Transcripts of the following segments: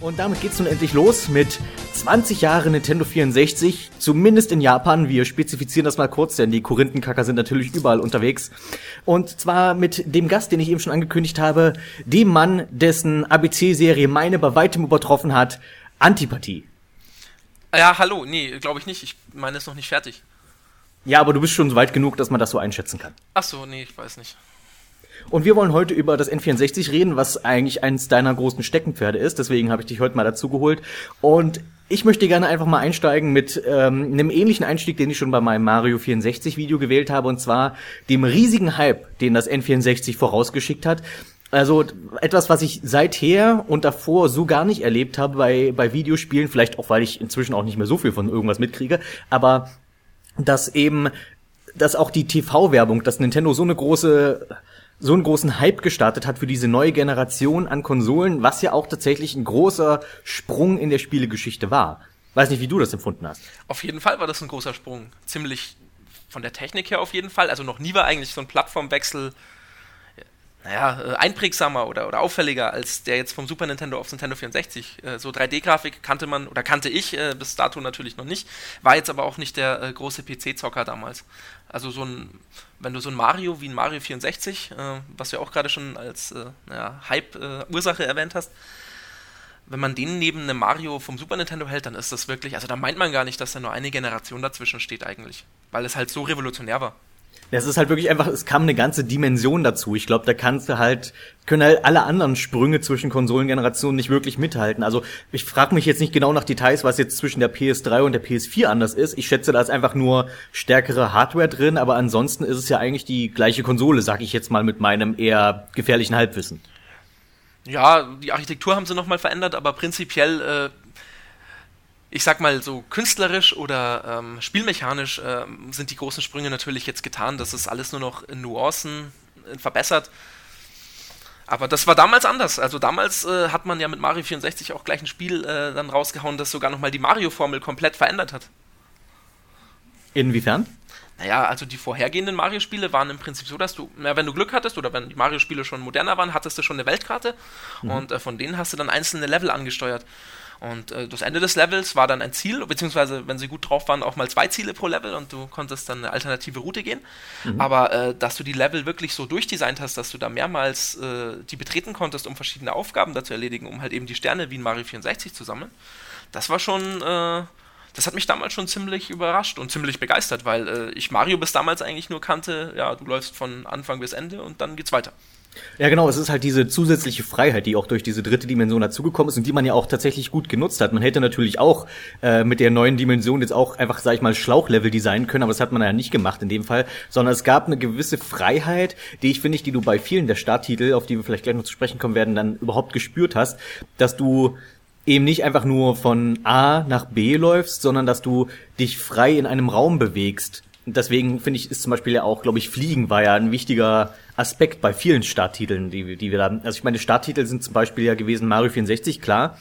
Und damit geht's nun endlich los mit 20 Jahre Nintendo 64, zumindest in Japan. Wir spezifizieren das mal kurz, denn die Korinthenkacker sind natürlich überall unterwegs. Und zwar mit dem Gast, den ich eben schon angekündigt habe, dem Mann, dessen ABC-Serie meine bei weitem übertroffen hat, Antipathie. Ja, hallo, nee, glaube ich nicht. Ich meine, ist noch nicht fertig. Ja, aber du bist schon weit genug, dass man das so einschätzen kann. Ach so, nee, ich weiß nicht. Und wir wollen heute über das N64 reden, was eigentlich eines deiner großen Steckenpferde ist. Deswegen habe ich dich heute mal dazu geholt. Und ich möchte gerne einfach mal einsteigen mit ähm, einem ähnlichen Einstieg, den ich schon bei meinem Mario 64 Video gewählt habe, und zwar dem riesigen Hype, den das N64 vorausgeschickt hat. Also etwas, was ich seither und davor so gar nicht erlebt habe bei, bei Videospielen, vielleicht auch, weil ich inzwischen auch nicht mehr so viel von irgendwas mitkriege, aber dass eben, dass auch die TV-Werbung, dass Nintendo so eine große so einen großen Hype gestartet hat für diese neue Generation an Konsolen, was ja auch tatsächlich ein großer Sprung in der Spielegeschichte war. Weiß nicht, wie du das empfunden hast. Auf jeden Fall war das ein großer Sprung. Ziemlich von der Technik her auf jeden Fall. Also noch nie war eigentlich so ein Plattformwechsel naja, äh, einprägsamer oder, oder auffälliger als der jetzt vom Super Nintendo aufs Nintendo 64. Äh, so 3D-Grafik kannte man oder kannte ich äh, bis dato natürlich noch nicht, war jetzt aber auch nicht der große PC-Zocker damals. Also so ein, wenn du so ein Mario wie ein Mario 64, äh, was du ja auch gerade schon als äh, naja, Hype-Ursache erwähnt hast, wenn man den neben einem Mario vom Super Nintendo hält, dann ist das wirklich, also da meint man gar nicht, dass da nur eine Generation dazwischen steht eigentlich, weil es halt so revolutionär war. Das ist halt wirklich einfach, es kam eine ganze Dimension dazu. Ich glaube, da kannst du halt, können halt alle anderen Sprünge zwischen Konsolengenerationen nicht wirklich mithalten. Also ich frage mich jetzt nicht genau nach Details, was jetzt zwischen der PS3 und der PS4 anders ist. Ich schätze, da ist einfach nur stärkere Hardware drin, aber ansonsten ist es ja eigentlich die gleiche Konsole, sag ich jetzt mal mit meinem eher gefährlichen Halbwissen. Ja, die Architektur haben sie nochmal verändert, aber prinzipiell äh, ich sag mal so künstlerisch oder ähm, spielmechanisch äh, sind die großen Sprünge natürlich jetzt getan. Das ist alles nur noch in Nuancen äh, verbessert. Aber das war damals anders. Also damals äh, hat man ja mit Mario 64 auch gleich ein Spiel äh, dann rausgehauen, das sogar nochmal die Mario-Formel komplett verändert hat. Inwiefern? Naja, also die vorhergehenden Mario-Spiele waren im Prinzip so, dass du, na, wenn du Glück hattest oder wenn die Mario-Spiele schon moderner waren, hattest du schon eine Weltkarte mhm. und äh, von denen hast du dann einzelne Level angesteuert. Und äh, das Ende des Levels war dann ein Ziel, beziehungsweise, wenn sie gut drauf waren, auch mal zwei Ziele pro Level und du konntest dann eine alternative Route gehen. Mhm. Aber äh, dass du die Level wirklich so durchdesignt hast, dass du da mehrmals äh, die betreten konntest, um verschiedene Aufgaben da zu erledigen, um halt eben die Sterne wie in Mario 64 zu sammeln, das war schon äh, das hat mich damals schon ziemlich überrascht und ziemlich begeistert, weil äh, ich Mario bis damals eigentlich nur kannte, ja, du läufst von Anfang bis Ende und dann geht's weiter. Ja, genau, es ist halt diese zusätzliche Freiheit, die auch durch diese dritte Dimension dazugekommen ist und die man ja auch tatsächlich gut genutzt hat. Man hätte natürlich auch äh, mit der neuen Dimension jetzt auch einfach, sag ich mal, Schlauchlevel designen können, aber das hat man ja nicht gemacht in dem Fall, sondern es gab eine gewisse Freiheit, die ich finde die du bei vielen der Starttitel, auf die wir vielleicht gleich noch zu sprechen kommen werden, dann überhaupt gespürt hast, dass du eben nicht einfach nur von A nach B läufst, sondern dass du dich frei in einem Raum bewegst deswegen finde ich, ist zum Beispiel ja auch, glaube ich, Fliegen war ja ein wichtiger Aspekt bei vielen Starttiteln, die, die wir da haben. Also ich meine, Starttitel sind zum Beispiel ja gewesen Mario 64, klar.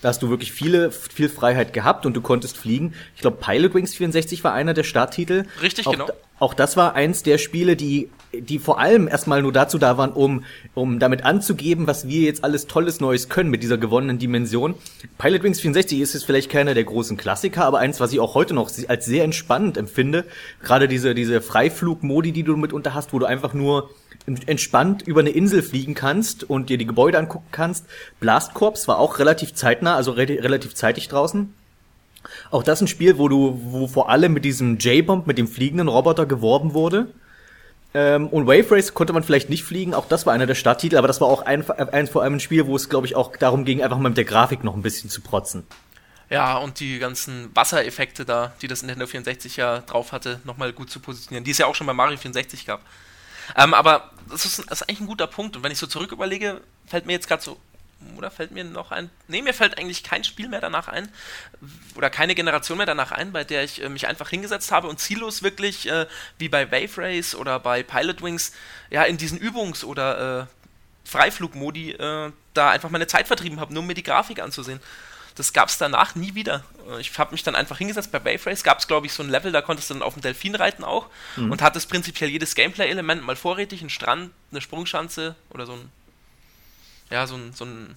Da hast du wirklich viele, viel Freiheit gehabt und du konntest fliegen. Ich glaube, Pilot Wings 64 war einer der Starttitel. Richtig, auch, genau. Auch das war eins der Spiele, die, die vor allem erstmal nur dazu da waren, um, um damit anzugeben, was wir jetzt alles Tolles Neues können mit dieser gewonnenen Dimension. Pilot Wings 64 ist jetzt vielleicht keiner der großen Klassiker, aber eins, was ich auch heute noch als sehr entspannend empfinde. Gerade diese, diese Freiflugmodi, die du mitunter hast, wo du einfach nur entspannt über eine Insel fliegen kannst und dir die Gebäude angucken kannst. Blast Corps war auch relativ zeitnah, also re relativ zeitig draußen. Auch das ein Spiel, wo du, wo vor allem mit diesem J-Bomb, mit dem fliegenden Roboter geworben wurde. Ähm, und Wave Race konnte man vielleicht nicht fliegen, auch das war einer der Starttitel, aber das war auch ein, eins vor allem ein Spiel, wo es, glaube ich, auch darum ging, einfach mal mit der Grafik noch ein bisschen zu protzen. Ja, und die ganzen Wassereffekte da, die das Nintendo 64 ja drauf hatte, nochmal gut zu positionieren, die es ja auch schon bei Mario 64 gab. Ähm, aber das ist, das ist, eigentlich ein guter Punkt. Und wenn ich so zurück überlege, fällt mir jetzt gerade so, oder fällt mir noch ein, nee, mir fällt eigentlich kein Spiel mehr danach ein, oder keine Generation mehr danach ein, bei der ich äh, mich einfach hingesetzt habe und ziellos wirklich, äh, wie bei Wave Race oder bei Pilot Wings, ja, in diesen Übungs- oder äh, Freiflugmodi äh, da einfach meine Zeit vertrieben habe, nur um mir die Grafik anzusehen. Das gab es danach nie wieder. Ich habe mich dann einfach hingesetzt. Bei Wave Race gab es, glaube ich, so ein Level, da konntest du dann auf dem Delfin reiten auch mhm. und hattest prinzipiell jedes Gameplay-Element mal vorrätig, ein Strand, eine Sprungschanze oder so ein, ja, so ein, so ein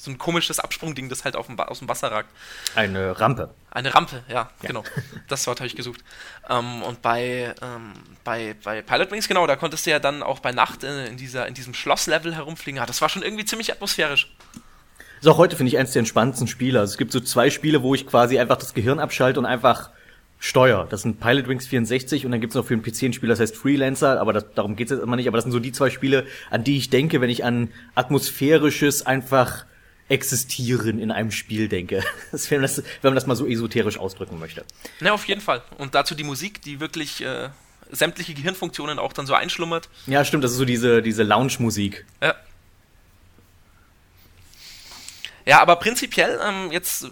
so ein komisches Absprungding, das halt auf dem, aus dem Wasser ragt. Eine Rampe. Eine Rampe, ja, ja. genau. Das Wort habe ich gesucht. Ähm, und bei, ähm, bei, bei Pilot Wings, genau, da konntest du ja dann auch bei Nacht in, in dieser, in diesem Schlosslevel herumfliegen. Ja, das war schon irgendwie ziemlich atmosphärisch. Ist auch heute, finde ich, eins der entspannendsten Spiele. Also es gibt so zwei Spiele, wo ich quasi einfach das Gehirn abschalte und einfach steuer. Das sind Pilot Wings 64 und dann gibt's noch für den PC ein Spiel, das heißt Freelancer, aber das, darum geht's jetzt immer nicht. Aber das sind so die zwei Spiele, an die ich denke, wenn ich an atmosphärisches einfach existieren in einem Spiel denke. Das, wenn, das, wenn man das mal so esoterisch ausdrücken möchte. Na, auf jeden Fall. Und dazu die Musik, die wirklich äh, sämtliche Gehirnfunktionen auch dann so einschlummert. Ja, stimmt, das ist so diese, diese Lounge-Musik. Ja. Ja, aber prinzipiell, ähm, jetzt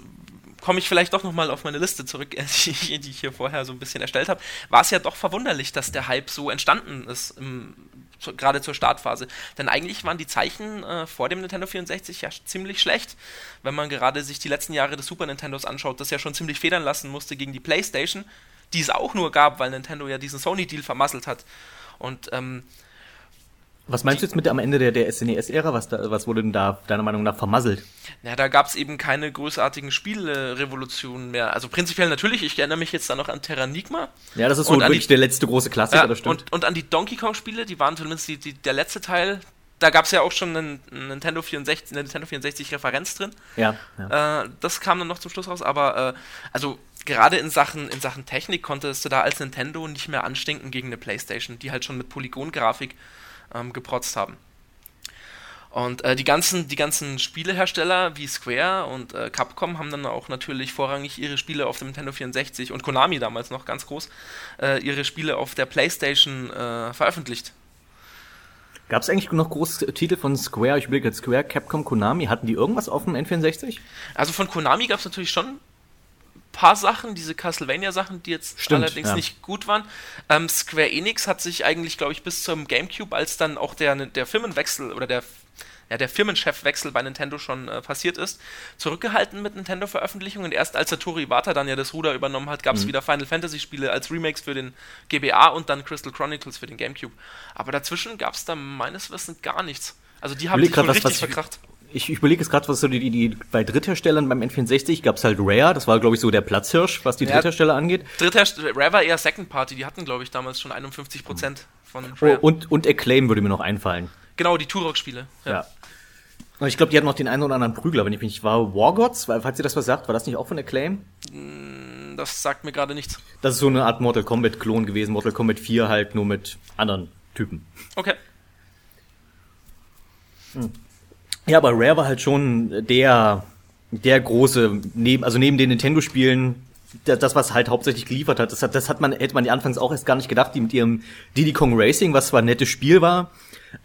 komme ich vielleicht doch nochmal auf meine Liste zurück, die, ich hier vorher so ein bisschen erstellt habe, war es ja doch verwunderlich, dass der Hype so entstanden ist, im, zu, gerade zur Startphase. Denn eigentlich waren die Zeichen äh, vor dem Nintendo 64 ja ziemlich schlecht, wenn man gerade sich die letzten Jahre des Super Nintendos anschaut, das ja schon ziemlich federn lassen musste gegen die PlayStation, die es auch nur gab, weil Nintendo ja diesen Sony-Deal vermasselt hat. Und ähm, was meinst du jetzt mit am Ende der, der SNES-Ära? Was, was wurde denn da deiner Meinung nach vermasselt? Ja, da gab es eben keine großartigen Spielrevolutionen mehr. Also prinzipiell natürlich, ich erinnere mich jetzt da noch an Terranigma. Ja, das ist so wirklich die, der letzte große Klassiker, ja, das stimmt. Und, und an die Donkey Kong-Spiele, die waren zumindest die, die, der letzte Teil. Da gab es ja auch schon einen, einen Nintendo 64, eine Nintendo 64 Referenz drin. Ja. ja. Äh, das kam dann noch zum Schluss raus, aber äh, also gerade in Sachen, in Sachen Technik konntest du da als Nintendo nicht mehr anstinken gegen eine Playstation, die halt schon mit Polygongrafik ähm, geprotzt haben. Und äh, die, ganzen, die ganzen Spielehersteller wie Square und äh, Capcom haben dann auch natürlich vorrangig ihre Spiele auf dem Nintendo 64 und Konami damals noch ganz groß, äh, ihre Spiele auf der PlayStation äh, veröffentlicht. Gab es eigentlich noch große Titel von Square? Ich überlege jetzt Square, Capcom, Konami. Hatten die irgendwas auf dem N64? Also von Konami gab es natürlich schon paar Sachen, diese Castlevania-Sachen, die jetzt Stimmt, allerdings ja. nicht gut waren. Ähm, Square Enix hat sich eigentlich, glaube ich, bis zum GameCube, als dann auch der, der Firmenwechsel oder der ja, der Firmenchefwechsel bei Nintendo schon äh, passiert ist, zurückgehalten mit Nintendo-Veröffentlichungen. Erst als Satoru Iwata dann ja das Ruder übernommen hat, gab es mhm. wieder Final Fantasy-Spiele als Remakes für den GBA und dann Crystal Chronicles für den GameCube. Aber dazwischen gab es da meines Wissens gar nichts. Also die haben sich schon richtig was verkracht ich, überlege jetzt gerade, was so die, die, die bei Drittherstellern beim N64 gab es halt Rare, das war glaube ich so der Platzhirsch, was die ja, Dritthersteller angeht. Dritthersteller, Rare war eher Second Party, die hatten glaube ich damals schon 51 Prozent von oh, Rare. Oh, und, und Acclaim würde mir noch einfallen. Genau, die Turok-Spiele. Ja. ja. Und ich glaube, die hatten noch den einen oder anderen Prügler, wenn ich mich nicht war. Wargods, falls ihr das was sagt, war das nicht auch von Acclaim? Mm, das sagt mir gerade nichts. Das ist so eine Art Mortal Kombat-Klon gewesen, Mortal Kombat 4 halt nur mit anderen Typen. Okay. Hm. Ja, aber Rare war halt schon der, der große, neben, also neben den Nintendo-Spielen, das, was halt hauptsächlich geliefert hat. Das hat, das hat man, hätte man die anfangs auch erst gar nicht gedacht, die mit ihrem Diddy Kong Racing, was zwar ein nettes Spiel war,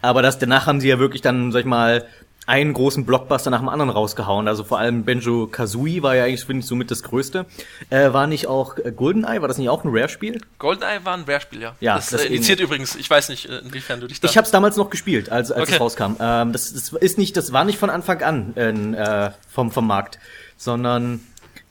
aber das, danach haben sie ja wirklich dann, sag ich mal, einen großen Blockbuster nach dem anderen rausgehauen. Also vor allem Benjo Kazooie war ja eigentlich, finde ich, somit das größte. Äh, war nicht auch äh, GoldenEye, war das nicht auch ein Rare-Spiel? GoldenEye war ein Rare-Spiel, ja. Ja. Das, das äh, initiiert übrigens, ich weiß nicht, äh, inwiefern du dich da... Ich habe es damals noch gespielt, als, als okay. es rauskam. Ähm, das, das ist nicht, das war nicht von Anfang an äh, vom, vom Markt, sondern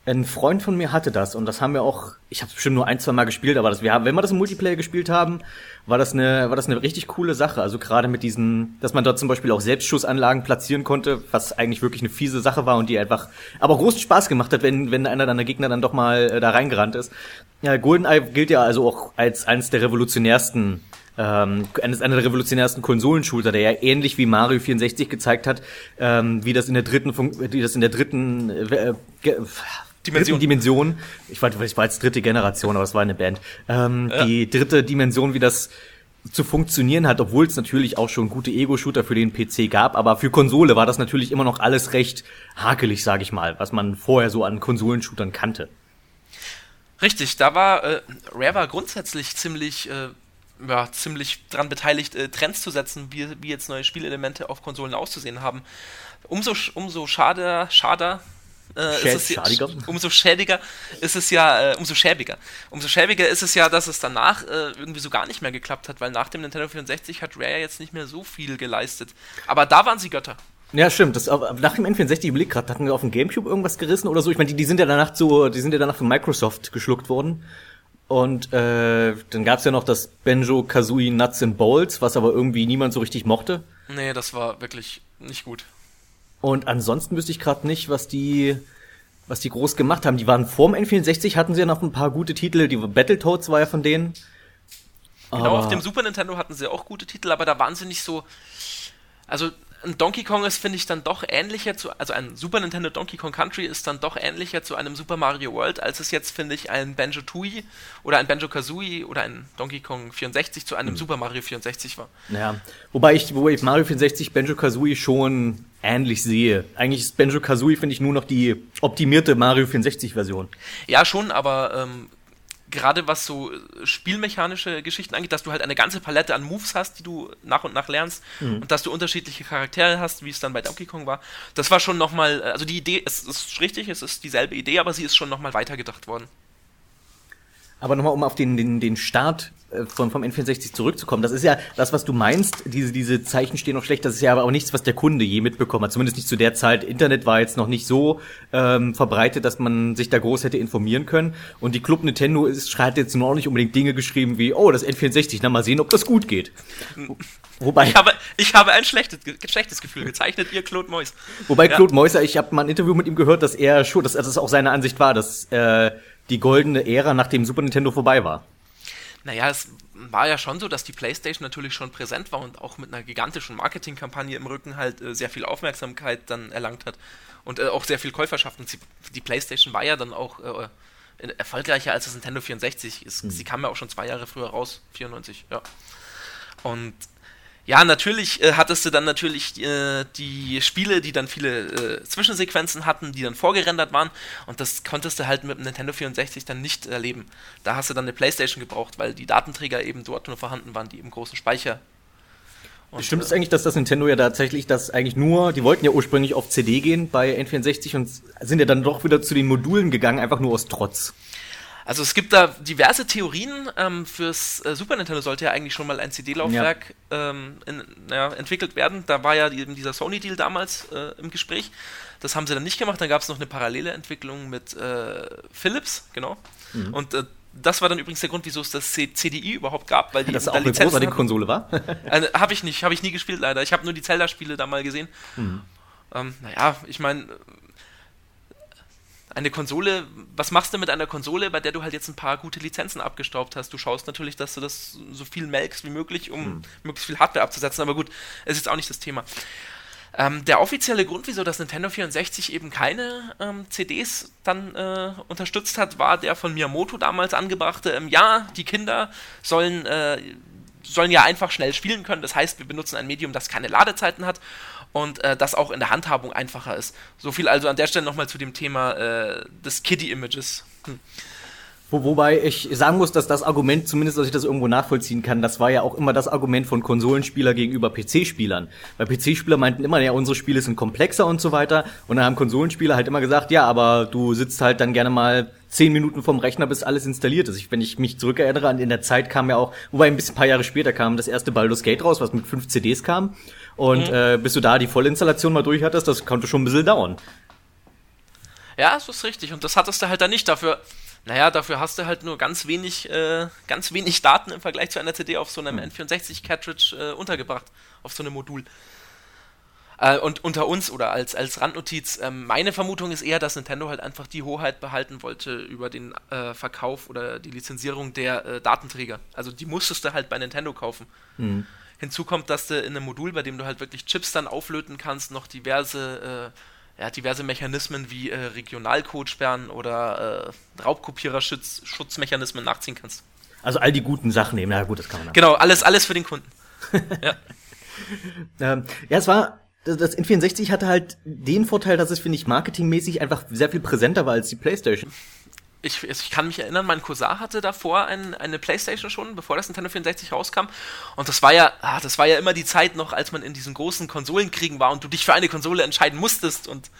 ein Freund von mir hatte das und das haben wir auch, ich habe bestimmt nur ein, zwei Mal gespielt, aber das, wir haben, wenn wir das im Multiplayer gespielt haben, war das eine, war das eine richtig coole Sache. Also gerade mit diesen, dass man dort zum Beispiel auch Selbstschussanlagen platzieren konnte, was eigentlich wirklich eine fiese Sache war und die einfach, aber großen Spaß gemacht hat, wenn, wenn einer deiner Gegner dann doch mal äh, da reingerannt ist. Ja, GoldenEye gilt ja also auch als eines der revolutionärsten ähm, eines einer der revolutionärsten Konsolenshooter, der ja ähnlich wie Mario 64 gezeigt hat, ähm, wie das in der dritten, wie das in der dritten äh, äh, Dimension. Dimension. Ich war, ich war jetzt dritte Generation, aber es war eine Band. Ähm, ja. Die dritte Dimension, wie das zu funktionieren hat, obwohl es natürlich auch schon gute Ego-Shooter für den PC gab, aber für Konsole war das natürlich immer noch alles recht hakelig, sage ich mal, was man vorher so an Konsolenshootern kannte. Richtig, da war äh, Rare war grundsätzlich ziemlich äh, ja, ziemlich dran beteiligt, äh, Trends zu setzen, wie, wie jetzt neue Spielelemente auf Konsolen auszusehen haben. Umso, umso schade, schade, äh, ist es ja, umso schädiger ist es ja, äh, umso schäbiger. Umso schäbiger ist es ja, dass es danach äh, irgendwie so gar nicht mehr geklappt hat, weil nach dem Nintendo 64 hat Rare jetzt nicht mehr so viel geleistet. Aber da waren sie Götter. Ja, stimmt. Das, nach dem N64 überlegt gerade, hatten wir auf dem Gamecube irgendwas gerissen oder so. Ich meine, die, die sind ja danach so, die sind ja danach von Microsoft geschluckt worden. Und äh, dann gab's ja noch das Benjo Kazooie Nuts and Bolts, was aber irgendwie niemand so richtig mochte. Nee, das war wirklich nicht gut. Und ansonsten wüsste ich gerade nicht, was die, was die groß gemacht haben. Die waren vorm N64, hatten sie ja noch ein paar gute Titel. Die Battletoads war ja von denen. Genau, aber auf dem Super Nintendo hatten sie auch gute Titel, aber da waren sie nicht so. Also ein Donkey Kong ist, finde ich, dann doch ähnlicher zu, also ein Super Nintendo Donkey Kong Country ist dann doch ähnlicher zu einem Super Mario World, als es jetzt, finde ich, ein Banjo Tooie oder ein Banjo Kazooie oder ein Donkey Kong 64 zu einem hm. Super Mario 64 war. Ja, wobei ich, wobei ich Mario 64 Banjo Kazooie schon ähnlich sehe. Eigentlich ist Banjo Kazooie, finde ich, nur noch die optimierte Mario 64 Version. Ja, schon, aber ähm, gerade was so äh, spielmechanische Geschichten angeht, dass du halt eine ganze Palette an Moves hast, die du nach und nach lernst mhm. und dass du unterschiedliche Charaktere hast, wie es dann bei Donkey Kong war. Das war schon nochmal, äh, also die Idee, es ist richtig, es ist dieselbe Idee, aber sie ist schon nochmal weitergedacht worden. Aber nochmal, um auf den, den, den Start äh, von, vom N64 zurückzukommen, das ist ja das, was du meinst, diese, diese Zeichen stehen noch schlecht, das ist ja aber auch nichts, was der Kunde je mitbekommen hat. Zumindest nicht zu der Zeit. Internet war jetzt noch nicht so ähm, verbreitet, dass man sich da groß hätte informieren können. Und die Club Nintendo ist, hat jetzt nur auch nicht unbedingt Dinge geschrieben wie, oh, das N64, na mal sehen, ob das gut geht. Wobei. Ich habe, ich habe ein schlechtes, schlechtes Gefühl gezeichnet, ihr Claude Mois. Wobei ja. Claude Moiser, ich habe mal ein Interview mit ihm gehört, dass er schon, dass, dass das auch seine Ansicht war, dass äh, die goldene Ära nach dem Super Nintendo vorbei war. Naja, es war ja schon so, dass die PlayStation natürlich schon präsent war und auch mit einer gigantischen Marketingkampagne im Rücken halt äh, sehr viel Aufmerksamkeit dann erlangt hat und äh, auch sehr viel Käuferschaft. Und sie, die PlayStation war ja dann auch äh, erfolgreicher als das Nintendo 64. Es, hm. Sie kam ja auch schon zwei Jahre früher raus, 94, ja. Und ja, natürlich äh, hattest du dann natürlich äh, die Spiele, die dann viele äh, Zwischensequenzen hatten, die dann vorgerendert waren und das konntest du halt mit dem Nintendo 64 dann nicht erleben. Da hast du dann eine Playstation gebraucht, weil die Datenträger eben dort nur vorhanden waren, die im großen Speicher. Und, Stimmt es eigentlich, dass das Nintendo ja tatsächlich das eigentlich nur, die wollten ja ursprünglich auf CD gehen bei N64 und sind ja dann doch wieder zu den Modulen gegangen, einfach nur aus Trotz. Also es gibt da diverse Theorien. Ähm, fürs äh, Super Nintendo sollte ja eigentlich schon mal ein CD-Laufwerk ja. ähm, ja, entwickelt werden. Da war ja eben dieser Sony-Deal damals äh, im Gespräch. Das haben sie dann nicht gemacht. Dann gab es noch eine parallele Entwicklung mit äh, Philips, genau. Mhm. Und äh, das war dann übrigens der Grund, wieso es das CDI überhaupt gab, weil die das auch eine großartige Konsole war. äh, habe ich nicht, habe ich nie gespielt leider. Ich habe nur die Zelda-Spiele da mal gesehen. Mhm. Ähm, naja, ich meine, eine Konsole, was machst du mit einer Konsole, bei der du halt jetzt ein paar gute Lizenzen abgestaubt hast? Du schaust natürlich, dass du das so viel melkst wie möglich, um hm. möglichst viel Hardware abzusetzen, aber gut, es ist auch nicht das Thema. Ähm, der offizielle Grund, wieso das Nintendo 64 eben keine ähm, CDs dann äh, unterstützt hat, war der von Miyamoto damals angebrachte, ähm, ja, die Kinder sollen, äh, sollen ja einfach schnell spielen können, das heißt, wir benutzen ein Medium, das keine Ladezeiten hat und äh, das auch in der Handhabung einfacher ist. So viel also an der Stelle nochmal zu dem Thema äh, des Kiddie-Images. Hm. Wo, wobei ich sagen muss, dass das Argument, zumindest dass ich das irgendwo nachvollziehen kann, das war ja auch immer das Argument von Konsolenspieler gegenüber PC-Spielern. Weil PC-Spieler meinten immer, ja, unsere Spiele sind komplexer und so weiter. Und dann haben Konsolenspieler halt immer gesagt, ja, aber du sitzt halt dann gerne mal zehn Minuten vom Rechner, bis alles installiert ist. Ich, wenn ich mich zurückerinnere, an in der Zeit kam ja auch, wobei ein bisschen ein paar Jahre später kam das erste Baldur's Gate raus, was mit fünf CDs kam. Und mhm. äh, bis du da die Vollinstallation mal durch hattest, das konnte schon ein bisschen dauern. Ja, das ist richtig. Und das hattest du halt dann nicht. Dafür naja, dafür hast du halt nur ganz wenig, äh, ganz wenig Daten im Vergleich zu einer CD auf so einem hm. N64-Cartridge äh, untergebracht, auf so einem Modul. Äh, und unter uns oder als, als Randnotiz, ähm, meine Vermutung ist eher, dass Nintendo halt einfach die Hoheit behalten wollte über den äh, Verkauf oder die Lizenzierung der äh, Datenträger. Also die musstest du halt bei Nintendo kaufen. Mhm. Hinzu kommt, dass du in einem Modul, bei dem du halt wirklich Chips dann auflöten kannst, noch diverse äh, er hat diverse Mechanismen wie äh, Regionalcode-Sperren oder äh, Raubkopierer-Schutzmechanismen nachziehen kannst. Also all die guten Sachen nehmen. Ja gut, das kann man. Genau, alles, alles für den Kunden. ja. ähm, ja, es war das N64 hatte halt den Vorteil, dass es, finde ich, marketingmäßig einfach sehr viel präsenter war als die PlayStation ich, ich kann mich erinnern, mein Cousin hatte davor ein, eine Playstation schon, bevor das Nintendo 64 rauskam. Und das war ja, ah, das war ja immer die Zeit noch, als man in diesen großen Konsolenkriegen war und du dich für eine Konsole entscheiden musstest und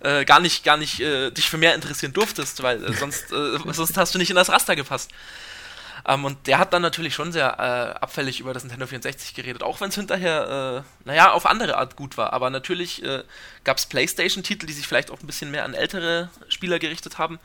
äh, gar nicht, gar nicht äh, dich für mehr interessieren durftest, weil äh, sonst, äh, sonst hast du nicht in das Raster gepasst. Ähm, und der hat dann natürlich schon sehr äh, abfällig über das Nintendo 64 geredet, auch wenn es hinterher, äh, naja, auf andere Art gut war. Aber natürlich äh, gab es PlayStation-Titel, die sich vielleicht auch ein bisschen mehr an ältere Spieler gerichtet haben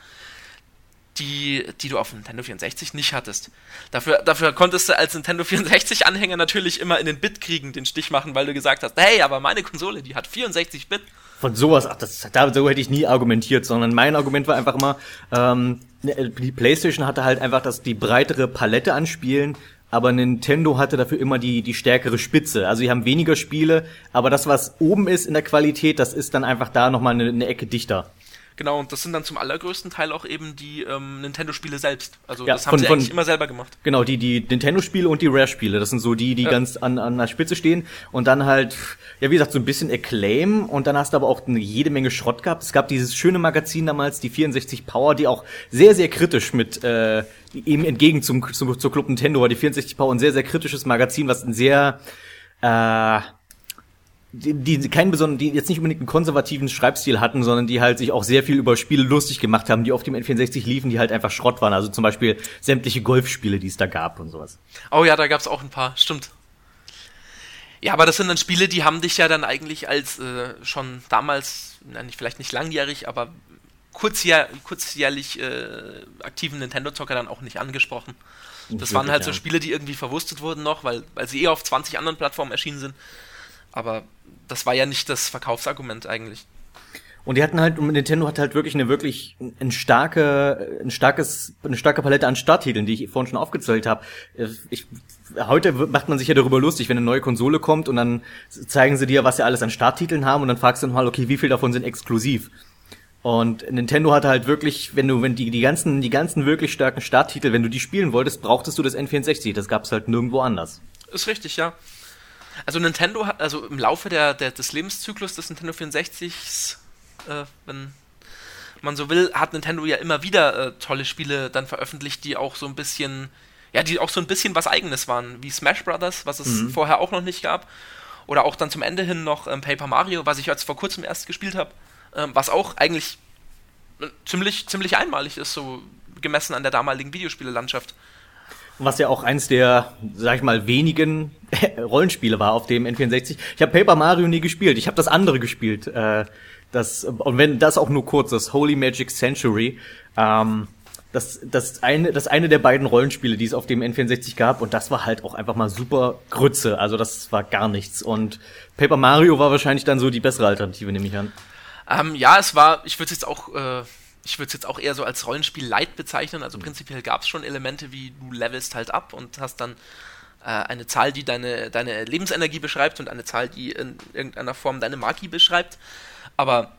die, die du auf Nintendo 64 nicht hattest. Dafür, dafür konntest du als Nintendo 64-Anhänger natürlich immer in den Bit kriegen den Stich machen, weil du gesagt hast, hey, aber meine Konsole, die hat 64 Bit. Von sowas, ach, das, da, so hätte ich nie argumentiert, sondern mein Argument war einfach immer, ähm, ne, die PlayStation hatte halt einfach das, die breitere Palette an Spielen, aber Nintendo hatte dafür immer die, die stärkere Spitze. Also sie haben weniger Spiele, aber das, was oben ist in der Qualität, das ist dann einfach da nochmal eine, eine Ecke dichter. Genau, und das sind dann zum allergrößten Teil auch eben die ähm, Nintendo-Spiele selbst. Also Ja, das haben von- sie von- eigentlich immer selber gemacht. Genau, die, die Nintendo-Spiele und die Rare-Spiele, das sind so die, die Ja. ganz an, an der Spitze stehen. Und dann halt, ja, wie gesagt, so ein bisschen Acclaim und dann hast du aber auch eine jede Menge Schrott gehabt. Es gab dieses schöne Magazin damals, die 64 Power, die auch sehr, sehr kritisch mit, äh, eben entgegen zum, zum, zur Club Nintendo war die 64 Power ein sehr, sehr kritisches Magazin, was ein sehr, äh, die, die keinen besonderen, die jetzt nicht unbedingt einen konservativen Schreibstil hatten, sondern die halt sich auch sehr viel über Spiele lustig gemacht haben, die auf dem N64 liefen, die halt einfach Schrott waren. Also zum Beispiel sämtliche Golfspiele, die es da gab und sowas. Oh ja, da gab es auch ein paar, stimmt. Ja, aber das sind dann Spiele, die haben dich ja dann eigentlich als äh, schon damals, na, nicht, vielleicht nicht langjährig, aber kurzjahr, kurzjährlich äh, aktiven Nintendo-Zocker dann auch nicht angesprochen. Das Nicht waren wirklich, halt so. Spiele, die irgendwie verwurstet wurden noch, weil, weil sie eh auf 20 anderen Plattformen erschienen sind. Aber das war ja nicht das Verkaufsargument eigentlich. Und die hatten halt, und Nintendo hat halt wirklich eine wirklich ein starke, ein starkes, eine starke Palette an Starttiteln, die ich vorhin schon aufgezählt habe. Ich, heute macht man sich ja darüber lustig, wenn eine neue Konsole kommt und dann zeigen sie dir, was sie alles an Starttiteln haben und dann fragst du mal, okay, wie viel davon sind exklusiv? Und Nintendo hatte halt wirklich, wenn du, wenn die, die ganzen, die ganzen wirklich starken Starttitel, wenn du die spielen wolltest, brauchtest du das N64. Das gab's halt nirgendwo anders. Ist richtig, ja. Also Nintendo hat, also im Laufe der, der, des Lebenszyklus des Nintendo 64s, äh, wenn man so will, hat Nintendo ja immer wieder äh, tolle Spiele dann veröffentlicht, die auch so ein bisschen, ja, die auch so ein bisschen was eigenes waren, wie Smash Brothers, was es vorher auch noch nicht gab. Oder auch dann zum Ende hin noch ähm, Paper Mario, was ich jetzt vor kurzem erst gespielt habe, ähm, was auch eigentlich äh, ziemlich, ziemlich einmalig ist, so gemessen an der damaligen Videospielelandschaft. Was ja auch eins der, sag ich mal, wenigen Rollenspiele war auf dem N64. Ich habe Paper Mario nie gespielt. Ich habe das andere gespielt. Äh, das, und wenn das auch nur kurz, das Holy Magic Century. Ähm, das, das, eine, das eine der beiden Rollenspiele, die es auf dem N64 gab. Und das war halt auch einfach mal super Grütze. Also das war gar nichts. Und Paper Mario war wahrscheinlich dann so die bessere Alternative, nehme ich an. Ähm, ja, es war, ich würde es jetzt auch, äh, ich würde es jetzt auch eher so als Rollenspiel Light bezeichnen. Also prinzipiell gab es schon Elemente, wie du levelst halt ab und hast dann äh, eine Zahl, die deine, deine Lebensenergie beschreibt und eine Zahl, die in irgendeiner Form deine Magie beschreibt. Aber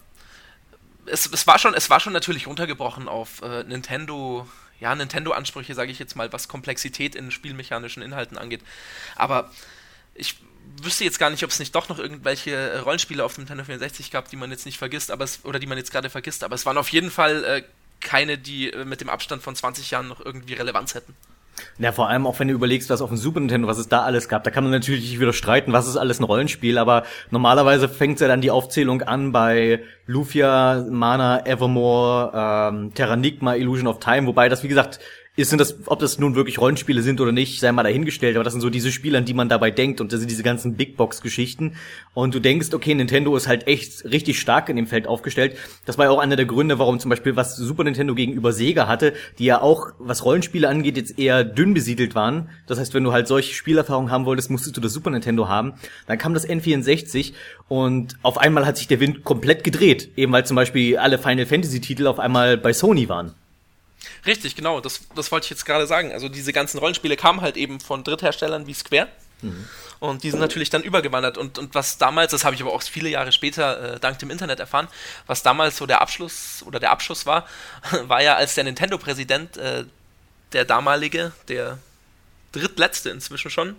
es, es war schon, es war schon natürlich runtergebrochen auf äh, Nintendo, ja, Nintendo-Ansprüche, sage ich jetzt mal, was Komplexität in spielmechanischen Inhalten angeht. Aber ich wüsste jetzt gar nicht, ob es nicht doch noch irgendwelche äh, Rollenspiele auf dem Nintendo 64 gab, die man jetzt nicht vergisst, aber es, oder die man jetzt gerade vergisst, aber es waren auf jeden Fall äh, keine, die äh, mit dem Abstand von 20 Jahren noch irgendwie Relevanz hätten. Ja, vor allem auch wenn du überlegst, was auf dem Super Nintendo, was es da alles gab. Da kann man natürlich wieder streiten, was ist alles ein Rollenspiel, aber normalerweise fängt ja dann die Aufzählung an bei Lufia, Mana, Evermore, ähm, Terranigma, Illusion of Time, wobei das, wie gesagt, ist, sind das, ob das nun wirklich Rollenspiele sind oder nicht, sei mal dahingestellt, aber das sind so diese Spiele, an die man dabei denkt und das sind diese ganzen Big Box Geschichten und du denkst, okay, Nintendo ist halt echt richtig stark in dem Feld aufgestellt. Das war ja auch einer der Gründe, warum zum Beispiel was Super Nintendo gegenüber Sega hatte, die ja auch, was Rollenspiele angeht, jetzt eher dünn besiedelt waren. Das heißt, wenn du halt solche Spielerfahrungen haben wolltest, musstest du das Super Nintendo haben. Dann kam das N64 und auf einmal hat sich der Wind komplett gedreht, eben weil zum Beispiel alle Final Fantasy Titel auf einmal bei Sony waren. Richtig, genau, das, das wollte ich jetzt gerade sagen. Also diese ganzen Rollenspiele kamen halt eben von Drittherstellern wie Square. Und die sind natürlich dann übergewandert. Und, und was damals, das habe ich aber auch viele Jahre später äh, dank dem Internet erfahren, was damals so der Abschluss oder der Abschuss war, war ja, als der Nintendo-Präsident, äh, der damalige, der drittletzte inzwischen schon,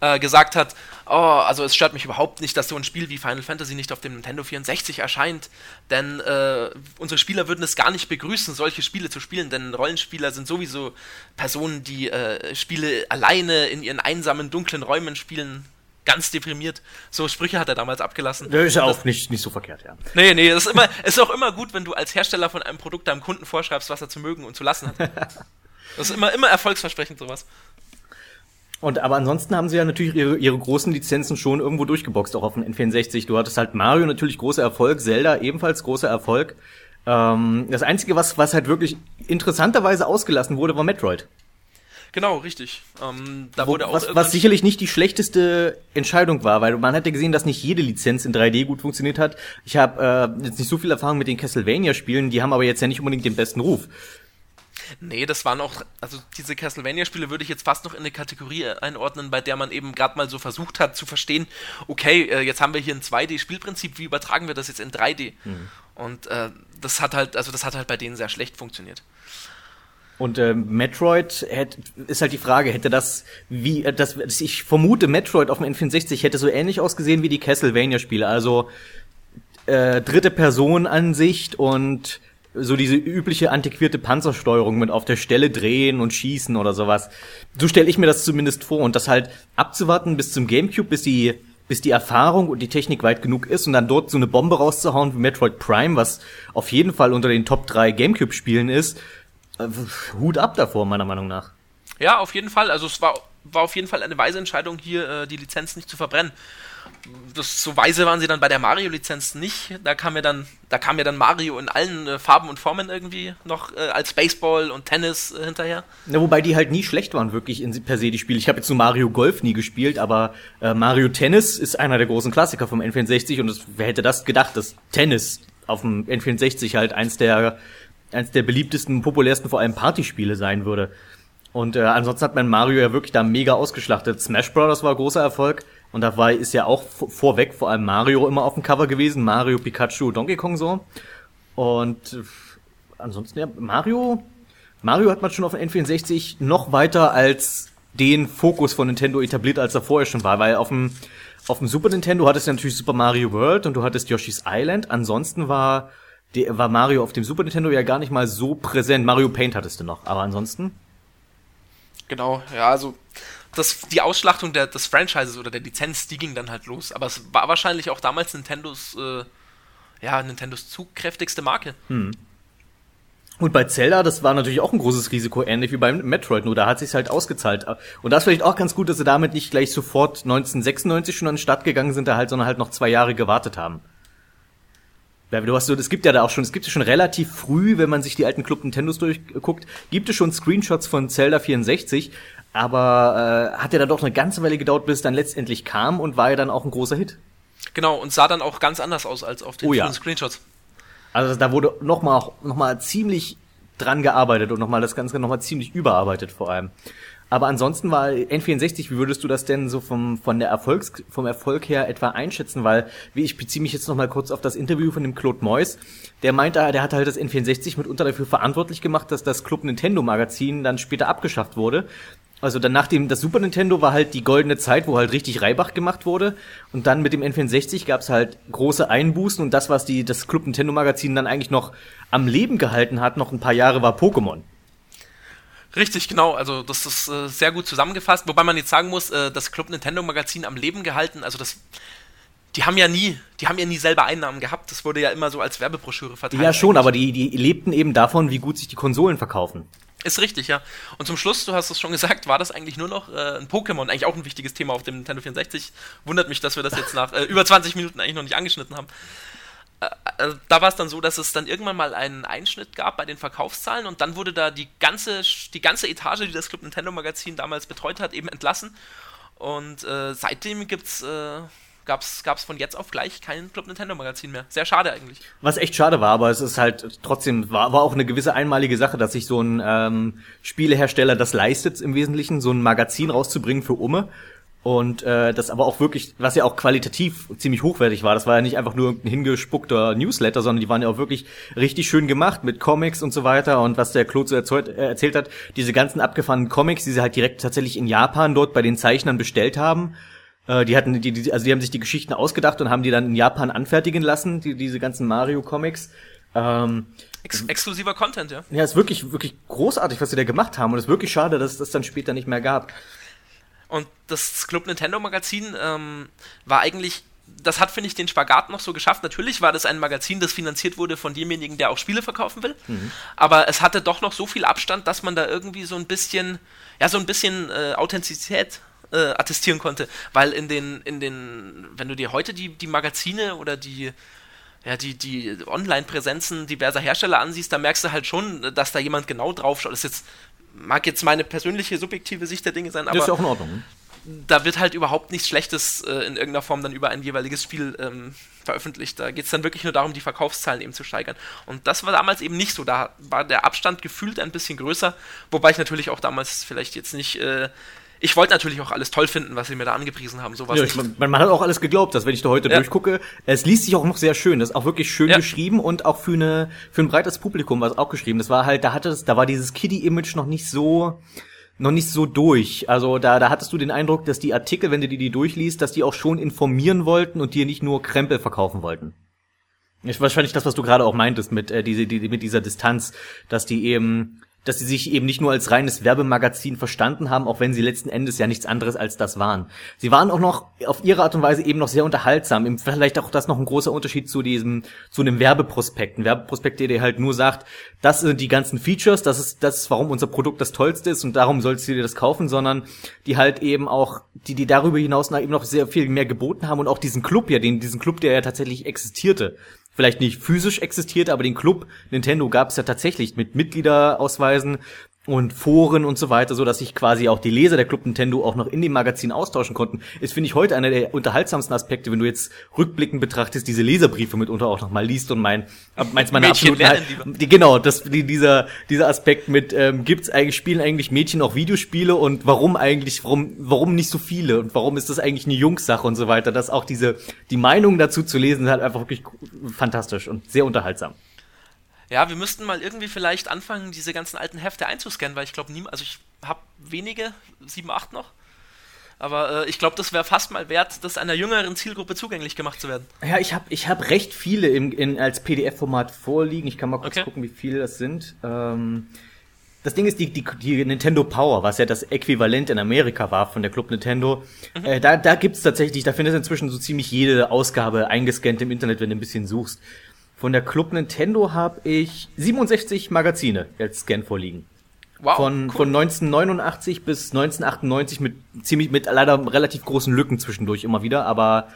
äh, gesagt hat, oh, also es stört mich überhaupt nicht, dass so ein Spiel wie Final Fantasy nicht auf dem Nintendo 64 erscheint, denn äh, unsere Spieler würden es gar nicht begrüßen, solche Spiele zu spielen, denn Rollenspieler sind sowieso Personen, die äh, Spiele alleine in ihren einsamen, dunklen Räumen spielen, ganz deprimiert. So Sprüche hat er damals abgelassen. Das ist ja auch nicht, nicht so verkehrt, ja. Nee, nee, es ist, immer, ist auch immer gut, wenn du als Hersteller von einem Produkt deinem Kunden vorschreibst, was er zu mögen und zu lassen hat. Das ist immer, immer erfolgsversprechend, sowas. Und aber ansonsten haben sie ja natürlich ihre, ihre großen Lizenzen schon irgendwo durchgeboxt, auch auf dem N64. Du hattest halt Mario natürlich großer Erfolg, Zelda ebenfalls großer Erfolg. Ähm, das Einzige, was, was halt wirklich interessanterweise ausgelassen wurde, war Metroid. Genau, richtig. Ähm, da Wo, wurde auch was, was sicherlich nicht die schlechteste Entscheidung war, weil man hatte gesehen, dass nicht jede Lizenz in 3D gut funktioniert hat. Ich habe äh, jetzt nicht so viel Erfahrung mit den Castlevania-Spielen, die haben aber jetzt ja nicht unbedingt den besten Ruf. Nee, das waren auch, also diese Castlevania-Spiele würde ich jetzt fast noch in eine Kategorie einordnen, bei der man eben gerade mal so versucht hat zu verstehen, okay, äh, jetzt haben wir hier ein 2D-Spielprinzip, wie übertragen wir das jetzt in 3D? Mhm. Und äh, das hat halt, also das hat halt bei denen sehr schlecht funktioniert. Und äh, Metroid hätte, ist halt die Frage, hätte das, wie, äh, das, ich vermute, Metroid auf dem N64 hätte so ähnlich ausgesehen wie die Castlevania-Spiele. Also äh, dritte Person-Ansicht und so diese übliche antiquierte Panzersteuerung mit auf der Stelle drehen und schießen oder sowas. So stelle ich mir das zumindest vor und das halt abzuwarten bis zum Gamecube, bis die bis die Erfahrung und die Technik weit genug ist und dann dort so eine Bombe rauszuhauen wie Metroid Prime, was auf jeden Fall unter den Top 3 Gamecube Spielen ist. Äh, Hut ab davor meiner Meinung nach. Ja, auf jeden Fall, also es war war auf jeden Fall eine weise Entscheidung hier äh, die Lizenz nicht zu verbrennen das, so weise waren sie dann bei der Mario-Lizenz nicht. Da kam ja dann, da kam ja dann Mario in allen äh, Farben und Formen irgendwie noch äh, als Baseball und Tennis äh, hinterher. Ja, wobei die halt nie schlecht waren, wirklich in, per se die Spiele. Ich habe jetzt nur Mario Golf nie gespielt, aber äh, Mario Tennis ist einer der großen Klassiker vom N64 und das, wer hätte das gedacht, dass Tennis auf dem N64 halt eins der eins der beliebtesten, populärsten, vor allem Partyspiele sein würde. Und äh, ansonsten hat man Mario ja wirklich da mega ausgeschlachtet. Smash Bros. war großer Erfolg. Und dabei ist ja auch vorweg vor allem Mario immer auf dem Cover gewesen. Mario, Pikachu, Donkey Kong so. Und ansonsten, ja, Mario, Mario hat man schon auf dem N64 noch weiter als den Fokus von Nintendo etabliert, als er vorher schon war, weil auf dem, auf dem Super Nintendo hattest du natürlich Super Mario World und du hattest Yoshi's Island. Ansonsten war, war Mario auf dem Super Nintendo ja gar nicht mal so präsent. Mario Paint hattest du noch, aber ansonsten? Genau, ja, also das, die Ausschlachtung der, des Franchises oder der Lizenz, die ging dann halt los. Aber es war wahrscheinlich auch damals Nintendos, äh, ja, Nintendos zugkräftigste Marke. Hm. Und bei Zelda, das war natürlich auch ein großes Risiko, ähnlich wie beim Metroid, nur da hat sich's halt ausgezahlt. Und das vielleicht auch ganz gut, dass sie damit nicht gleich sofort 1996 schon an den Start gegangen sind, da halt, sondern halt noch zwei Jahre gewartet haben. Du hast so, es gibt ja da auch schon, es gibt ja schon relativ früh, wenn man sich die alten Club Nintendos durchguckt, gibt es schon Screenshots von Zelda 64, aber äh, hat ja dann doch eine ganze Weile gedauert, bis es dann letztendlich kam und war ja dann auch ein großer Hit. Genau, und sah dann auch ganz anders aus als auf den oh, ja. Screenshots. Also da wurde nochmal noch mal ziemlich dran gearbeitet und nochmal das Ganze nochmal ziemlich überarbeitet vor allem. Aber ansonsten war N64, wie würdest du das denn so vom, von der Erfolgs, vom Erfolg her etwa einschätzen? Weil, wie ich beziehe mich jetzt nochmal kurz auf das Interview von dem Claude Moyes, der meinte, der hat halt das N64 mitunter dafür verantwortlich gemacht, dass das Club Nintendo Magazin dann später abgeschafft wurde. Also dann nach dem, das Super Nintendo war halt die goldene Zeit, wo halt richtig Reibach gemacht wurde. Und dann mit dem N64 gab's halt große Einbußen und das, was die, das Club Nintendo Magazin dann eigentlich noch am Leben gehalten hat, noch ein paar Jahre, war Pokémon. Richtig, genau. Also das ist äh, sehr gut zusammengefasst. Wobei man jetzt sagen muss, äh, das Club Nintendo Magazin am Leben gehalten. Also das, die haben ja nie, die haben ja nie selber Einnahmen gehabt. Das wurde ja immer so als Werbebroschüre verteilt. Ja schon, eigentlich. aber die, die lebten eben davon, wie gut sich die Konsolen verkaufen. Ist richtig, ja. Und zum Schluss, du hast es schon gesagt, war das eigentlich nur noch äh, ein Pokémon, eigentlich auch ein wichtiges Thema auf dem Nintendo 64. Wundert mich, dass wir das jetzt nach äh, über 20 Minuten eigentlich noch nicht angeschnitten haben. Äh, äh, da war es dann so, dass es dann irgendwann mal einen Einschnitt gab bei den Verkaufszahlen und dann wurde da die ganze, die ganze Etage, die das Club Nintendo Magazin damals betreut hat, eben entlassen. Und äh, seitdem gibt's, äh, gab's, gab's von jetzt auf gleich kein Club Nintendo Magazin mehr. Sehr schade eigentlich. Was echt schade war, aber es ist halt trotzdem, war, war auch eine gewisse einmalige Sache, dass sich so ein ähm, Spielehersteller das leistet, im Wesentlichen so ein Magazin rauszubringen für Umme und äh, das aber auch wirklich, was ja auch qualitativ ziemlich hochwertig war. Das war ja nicht einfach nur ein hingespuckter Newsletter, sondern die waren ja auch wirklich richtig schön gemacht mit Comics und so weiter. Und was der Claude so erzählt, äh, erzählt hat, diese ganzen abgefahrenen Comics, die sie halt direkt tatsächlich in Japan dort bei den Zeichnern bestellt haben. Äh, die hatten, die, die, also die haben sich die Geschichten ausgedacht und haben die dann in Japan anfertigen lassen, die, diese ganzen Mario-Comics. Ähm, Ex exklusiver Content, ja. Ja, ist wirklich, wirklich großartig, was sie da gemacht haben. Und es ist wirklich schade, dass es das dann später nicht mehr gab. Und das Club Nintendo Magazin ähm, war eigentlich, das hat, finde ich, den Spagat noch so geschafft. Natürlich war das ein Magazin, das finanziert wurde von demjenigen, der auch Spiele verkaufen will. Mhm. Aber es hatte doch noch so viel Abstand, dass man da irgendwie so ein bisschen, ja, so ein bisschen äh, Authentizität äh, attestieren konnte. Weil in den, in den, wenn du dir heute die, die Magazine oder die, ja, die, die Online-Präsenzen diverser Hersteller ansiehst, da merkst du halt schon, dass da jemand genau drauf schaut. Das ist jetzt mag jetzt meine persönliche subjektive Sicht der Dinge sein, aber das ist ja auch in Ordnung. da wird halt überhaupt nichts Schlechtes äh, in irgendeiner Form dann über ein jeweiliges Spiel ähm, veröffentlicht. Da geht es dann wirklich nur darum, die Verkaufszahlen eben zu steigern. Und das war damals eben nicht so. Da war der Abstand gefühlt ein bisschen größer, wobei ich natürlich auch damals vielleicht jetzt nicht. Äh, ich wollte natürlich auch alles toll finden, was sie mir da angepriesen haben. Sowas Ja, ich, man, man hat auch alles geglaubt, dass wenn ich da heute Ja. durchgucke, es liest sich auch noch sehr schön. Das ist auch wirklich schön Ja. geschrieben und auch für eine für ein breites Publikum war es auch geschrieben. Das war halt, da hatte es, da war dieses Kiddie-Image noch nicht so noch nicht so durch. Also da, da hattest du den Eindruck, dass die Artikel, wenn du die, die durchliest, dass die auch schon informieren wollten und dir nicht nur Krempel verkaufen wollten. Ist wahrscheinlich das, was du gerade auch meintest mit äh, diese, die, mit dieser Distanz, dass die eben, dass sie sich eben nicht nur als reines Werbemagazin verstanden haben, auch wenn sie letzten Endes ja nichts anderes als das waren. Sie waren auch noch auf ihre Art und Weise eben noch sehr unterhaltsam. Vielleicht auch das noch ein großer Unterschied zu diesem, zu einem Werbeprospekt. Ein Werbeprospekt, der dir halt nur sagt, das sind die ganzen Features, das ist, das ist, warum unser Produkt das tollste ist und darum sollst du dir das kaufen, sondern die halt eben auch, die, die darüber hinaus eben noch sehr viel mehr geboten haben und auch diesen Club ja, den, diesen Club, der ja tatsächlich existierte vielleicht nicht physisch existierte, aber den Club Nintendo gab es ja tatsächlich mit Mitgliederausweisen und Foren und so weiter, so dass sich quasi auch die Leser der Club Nintendo auch noch in dem Magazin austauschen konnten. Ist finde ich heute einer der unterhaltsamsten Aspekte, wenn du jetzt rückblickend betrachtest, diese Leserbriefe mitunter auch noch mal liest und mein meins meiner Mädchen absoluten die, genau, das die, dieser dieser Aspekt mit ähm, gibt's eigentlich spielen eigentlich Mädchen auch Videospiele und warum eigentlich warum warum nicht so viele und warum ist das eigentlich eine Jungssache und so weiter, dass auch diese die Meinung dazu zu lesen ist halt einfach wirklich fantastisch und sehr unterhaltsam. Ja, wir müssten mal irgendwie vielleicht anfangen, diese ganzen alten Hefte einzuscannen, weil ich glaube, niemand, also ich habe wenige, sieben, acht noch. Aber äh, ich glaube, das wäre fast mal wert, das einer jüngeren Zielgruppe zugänglich gemacht zu werden. Ja, ich habe ich hab recht viele im, in, als PDF-Format vorliegen. Ich kann mal kurz Okay. gucken, wie viele das sind. Ähm, das Ding ist, die, die, die Nintendo Power, was ja das Äquivalent in Amerika war von der Club Nintendo, äh, da, da gibt's tatsächlich, da findest du inzwischen so ziemlich jede Ausgabe eingescannt im Internet, wenn du ein bisschen suchst. Von der Club Nintendo habe ich 67 Magazine als Scan vorliegen. Wow. von, cool. von 1989 bis 1998 mit ziemlich mit leider relativ großen Lücken zwischendurch immer wieder, aber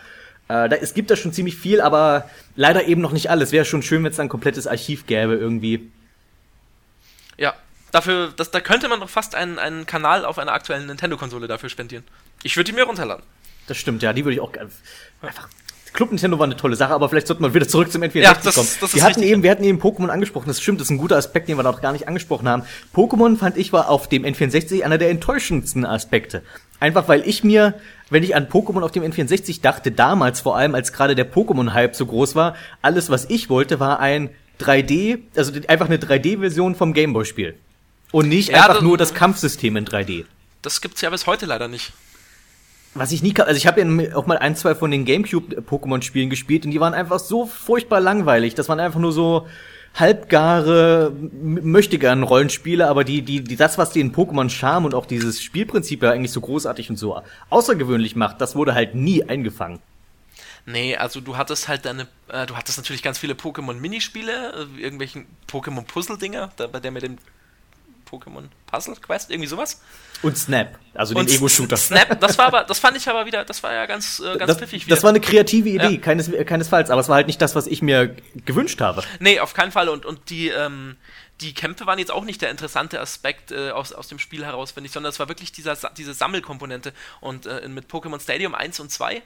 äh, da, es gibt da schon ziemlich viel, aber leider eben noch nicht alles. Wäre schon schön, wenn es ein komplettes Archiv gäbe irgendwie. Ja, dafür, das, da könnte man doch fast einen, einen Kanal auf einer aktuellen Nintendo-Konsole dafür spendieren. Ich würde die mir runterladen. Das stimmt, ja, die würde ich auch gerne- einfach. Club Nintendo war eine tolle Sache, aber vielleicht sollten wir wieder zurück zum N64 Ja, das- kommen. das ist wir hatten richtig, eben, wir hatten eben Pokémon angesprochen. Das stimmt, das ist ein guter Aspekt, den wir noch gar nicht angesprochen haben. Pokémon fand ich war auf dem N64 einer der enttäuschendsten Aspekte. Einfach weil ich mir, wenn ich an Pokémon auf dem N64 dachte, damals vor allem, als gerade der Pokémon-Hype so groß war, alles, was ich wollte, war ein 3D, also einfach eine 3D-Version vom Gameboy-Spiel. Und nicht Ja, einfach das- nur das Kampfsystem in 3D. Das gibt's ja bis heute leider nicht. Was ich nie kann, also ich habe ja auch mal ein, zwei von den Gamecube-Pokémon-Spielen gespielt und die waren einfach so furchtbar langweilig. Das waren einfach nur so halbgare, möchte gern Rollenspiele, aber die, die, die, das, was den Pokémon Charme und auch dieses Spielprinzip ja eigentlich so großartig und so außergewöhnlich macht, das wurde halt nie eingefangen. Nee, also du hattest halt deine, äh, du hattest natürlich ganz viele Pokémon-Minispiele, äh, irgendwelchen Pokémon-Puzzle-Dinger, bei der mit dem Pokémon Puzzle Quest, irgendwie sowas. Und Snap, also den Ego-Shooter. Snap, das war aber, das fand ich aber wieder, das war ja ganz, äh, ganz Das, pfiffig wieder. das war eine kreative Idee, Ja. keines, keinesfalls, aber es war halt nicht das, was ich mir gewünscht habe. Nee, auf keinen Fall. Und, und die, ähm, die Kämpfe waren jetzt auch nicht der interessante Aspekt äh, aus, aus dem Spiel heraus, finde ich, sondern es war wirklich dieser, diese Sammelkomponente. Und äh, mit Pokémon Stadium 1 und 2,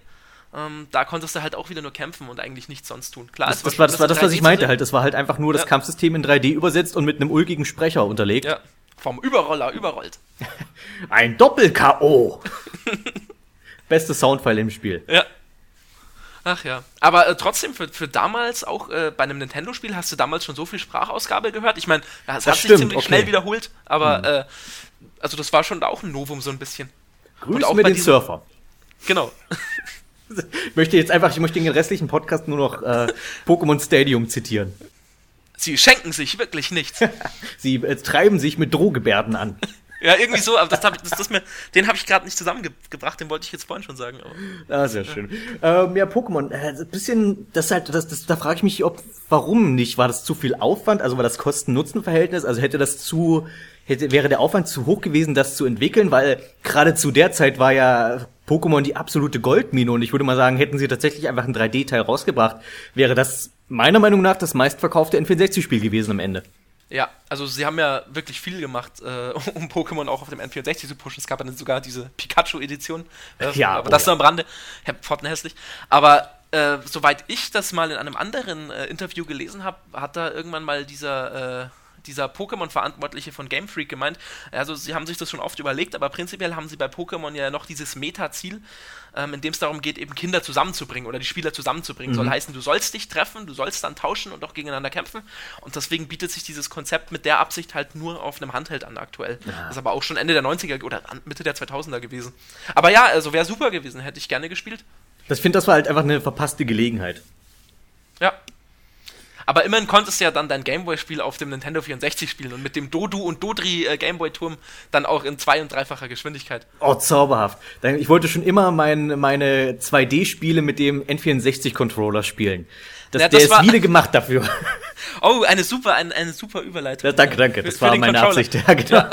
ähm, da konntest du halt auch wieder nur kämpfen und eigentlich nichts sonst tun. Klar, Das, es das war das, war das was ich 3D meinte halt. Das war halt einfach nur das Ja. Kampfsystem in 3D übersetzt und mit einem ulkigen Sprecher unterlegt. Ja, vom Überroller überrollt. Ein Doppel-K.O. Beste Soundfile im Spiel. Ja. Ach ja. Aber äh, trotzdem, für, für damals, auch äh, bei einem Nintendo-Spiel, hast du damals schon so viel Sprachausgabe gehört. Ich meine, das, hat stimmt, sich ziemlich okay. schnell wiederholt, aber äh, also das war schon da auch ein Novum so ein bisschen. Grüß auch mir bei den diesem- Surfer. Genau. Ich möchte jetzt einfach, ich möchte den restlichen Podcast nur noch äh, Pokémon Stadium zitieren. Sie schenken sich wirklich nichts. Sie äh, treiben sich mit Drohgebärden an. Ja, irgendwie so, aber das hab ich, das, das mir, den habe ich gerade nicht zusammengebracht, den wollte ich jetzt vorhin schon sagen. Aber. Ah, sehr schön. Ähm, ja, Pokémon, äh, ein bisschen, das halt, das, das, da frage ich mich, ob, warum nicht? War das zu viel Aufwand? Also war das Kosten-Nutzen-Verhältnis? Also hätte das zu, hätte, wäre der Aufwand zu hoch gewesen, das zu entwickeln? Weil gerade zu der Zeit war ja Pokémon die absolute Goldmine und ich würde mal sagen, hätten sie tatsächlich einfach ein 3D-Teil rausgebracht, wäre das meiner Meinung nach das meistverkaufte N64-Spiel gewesen am Ende. Ja, also sie haben ja wirklich viel gemacht, äh, um Pokémon auch auf dem N64 zu pushen. Es gab dann sogar diese Pikachu-Edition. Äh, Ja, aber oh das ja. nur am Rande. Herr Pfotten hässlich. Aber äh, soweit ich das mal in einem anderen äh, Interview gelesen habe, hat da irgendwann mal dieser, äh, dieser Pokémon-Verantwortliche von Game Freak gemeint, also sie haben sich das schon oft überlegt, aber prinzipiell haben sie bei Pokémon ja noch dieses Meta-Ziel, ähm, in dem es darum geht, eben Kinder zusammenzubringen oder die Spieler zusammenzubringen. Soll heißen, du sollst dich treffen, du sollst dann tauschen und auch gegeneinander kämpfen. Und deswegen bietet sich dieses Konzept mit der Absicht halt nur auf einem Handheld an aktuell. Das ist aber auch schon Ende der 90er oder Mitte der 2000er gewesen. Aber ja, also wäre super gewesen, hätte ich gerne gespielt. Das finde, das war halt einfach eine verpasste Gelegenheit. Ja. Aber immerhin konntest du ja dann dein Gameboy-Spiel auf dem Nintendo 64 spielen und mit dem Dodu und Dodri äh, Gameboy-Turm dann auch in zwei- und dreifacher Geschwindigkeit. Oh, zauberhaft. Ich wollte schon immer mein, meine 2D-Spiele mit dem N64-Controller spielen. Das, Ja, der das ist war- wieder gemacht dafür. Oh, eine super, eine, eine super Überleitung. Ja, danke, danke. Das für war meine. Absicht. Ja, genau.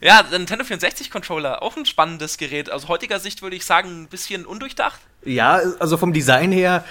Ja, der Nintendo 64 Controller, auch ein spannendes Gerät. Aus heutiger Sicht würde ich sagen, ein bisschen undurchdacht. Ja, also vom Design her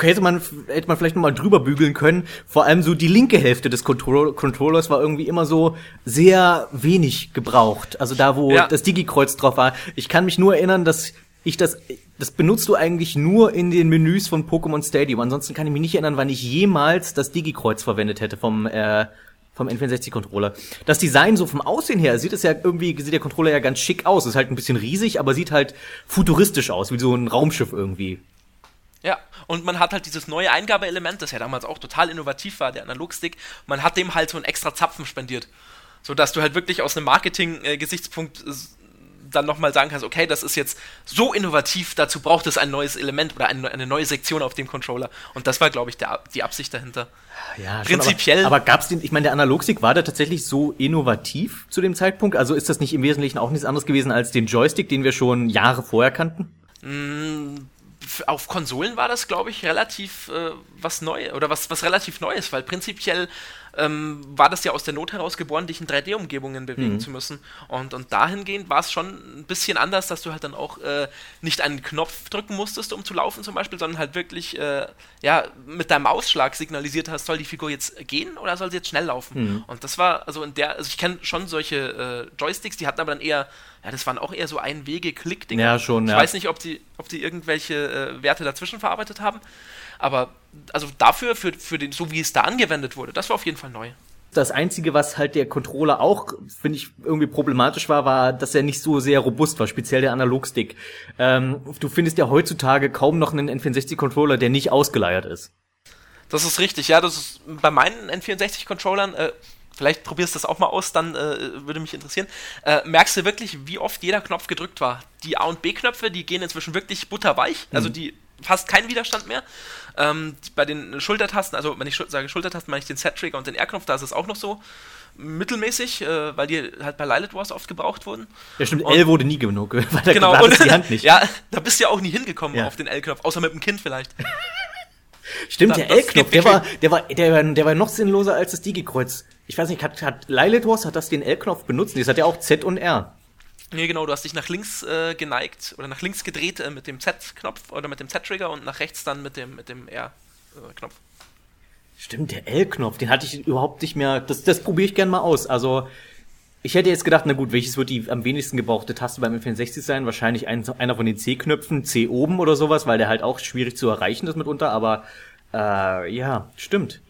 hätte man, hätte man vielleicht noch mal drüber bügeln können. Vor allem so die linke Hälfte des Control Controllers war irgendwie immer so sehr wenig gebraucht. Also da, wo Ja. das Digi-Kreuz drauf war. Ich kann mich nur erinnern, dass ich das, das benutzt du eigentlich nur in den Menüs von Pokémon Stadium. Ansonsten kann ich mich nicht erinnern, wann ich jemals das Digi-Kreuz verwendet hätte vom, äh, vom N64-Controller. Das Design so vom Aussehen her sieht es ja irgendwie, sieht der Controller ja ganz schick aus. Ist halt ein bisschen riesig, aber sieht halt futuristisch aus, wie so ein Raumschiff irgendwie. Ja, und man hat halt dieses neue Eingabeelement, das ja damals auch total innovativ war, der Analogstick. Man hat dem halt so einen extra Zapfen spendiert. So dass du halt wirklich aus einem Marketing-Gesichtspunkt dann nochmal sagen kannst, okay, das ist jetzt so innovativ, dazu braucht es ein neues Element oder eine, eine neue Sektion auf dem Controller. Und das war, glaube ich, der, die Absicht dahinter. Ja, schon, Prinzipiell- Aber, aber gab's den, ich meine, der Analogstick war der tatsächlich so innovativ zu dem Zeitpunkt? Also ist das nicht im Wesentlichen auch nichts anderes gewesen als den Joystick, den wir schon Jahre vorher kannten? F- auf Konsolen war das, glaube ich, relativ äh, was Neues oder was, was relativ Neues, weil prinzipiell ähm, war das ja aus der Not heraus geboren, dich in 3D-Umgebungen bewegen zu müssen. Und, und dahingehend war es schon ein bisschen anders, dass du halt dann auch äh, nicht einen Knopf drücken musstest, um zu laufen zum Beispiel, sondern halt wirklich äh, ja, mit deinem Ausschlag signalisiert hast, soll die Figur jetzt gehen oder soll sie jetzt schnell laufen? Und das war, also in der, also ich kenne schon solche äh, Joysticks, die hatten aber dann eher, ja, das waren auch eher so Einwege-Klick-Dinger. Ja, schon, Ich ja. weiß nicht, ob die, ob die irgendwelche äh, Werte dazwischen verarbeitet haben. Aber also dafür, für, für den, so wie es da angewendet wurde, das war auf jeden Fall neu. Das Einzige, was halt der Controller auch, finde ich, irgendwie problematisch war, war, dass er nicht so sehr robust war, speziell der Analogstick. Ähm, du findest ja heutzutage kaum noch einen N64-Controller, der nicht ausgeleiert ist. Das ist richtig, ja, das ist bei meinen N64-Controllern, äh, vielleicht probierst du das auch mal aus, dann äh, würde mich interessieren. Äh, merkst du wirklich, wie oft jeder Knopf gedrückt war? Die A- und B-Knöpfe, die gehen inzwischen wirklich butterweich, also die fast keinen Widerstand mehr. Ähm, bei den Schultertasten, also wenn ich sage Schultertasten, meine ich den Set-Trigger und den R-Knopf, da ist es auch noch so mittelmäßig, äh, weil die halt bei Lilith Wars oft gebraucht wurden. Ja, stimmt, Und- L wurde nie genug, weil da Genau, und die Hand nicht. ja, da bist du ja auch nie hingekommen Ja. auf den L-Knopf, außer mit dem Kind vielleicht. Stimmt, Da- der L-Knopf, der war, der war, der war, der war noch sinnloser als das Digi-Kreuz. Ich weiß nicht, hat, hat Lilith Wars, hat das den L-Knopf benutzt? Nee, Das hat ja auch Z und R. Nee, genau, du hast dich nach links äh, geneigt oder nach links gedreht äh, mit dem Z-Knopf oder mit dem Z-Trigger und nach rechts dann mit dem, mit dem R-Knopf. Stimmt, der L-Knopf, den hatte ich überhaupt nicht mehr. Das, das probiere ich gern mal aus. Also, ich hätte jetzt gedacht, na gut, welches wird die am wenigsten gebrauchte Taste beim N64 sein? Wahrscheinlich ein, einer von den C-Knöpfen, C oben oder sowas, weil der halt auch schwierig zu erreichen ist mitunter. Aber äh, ja, stimmt.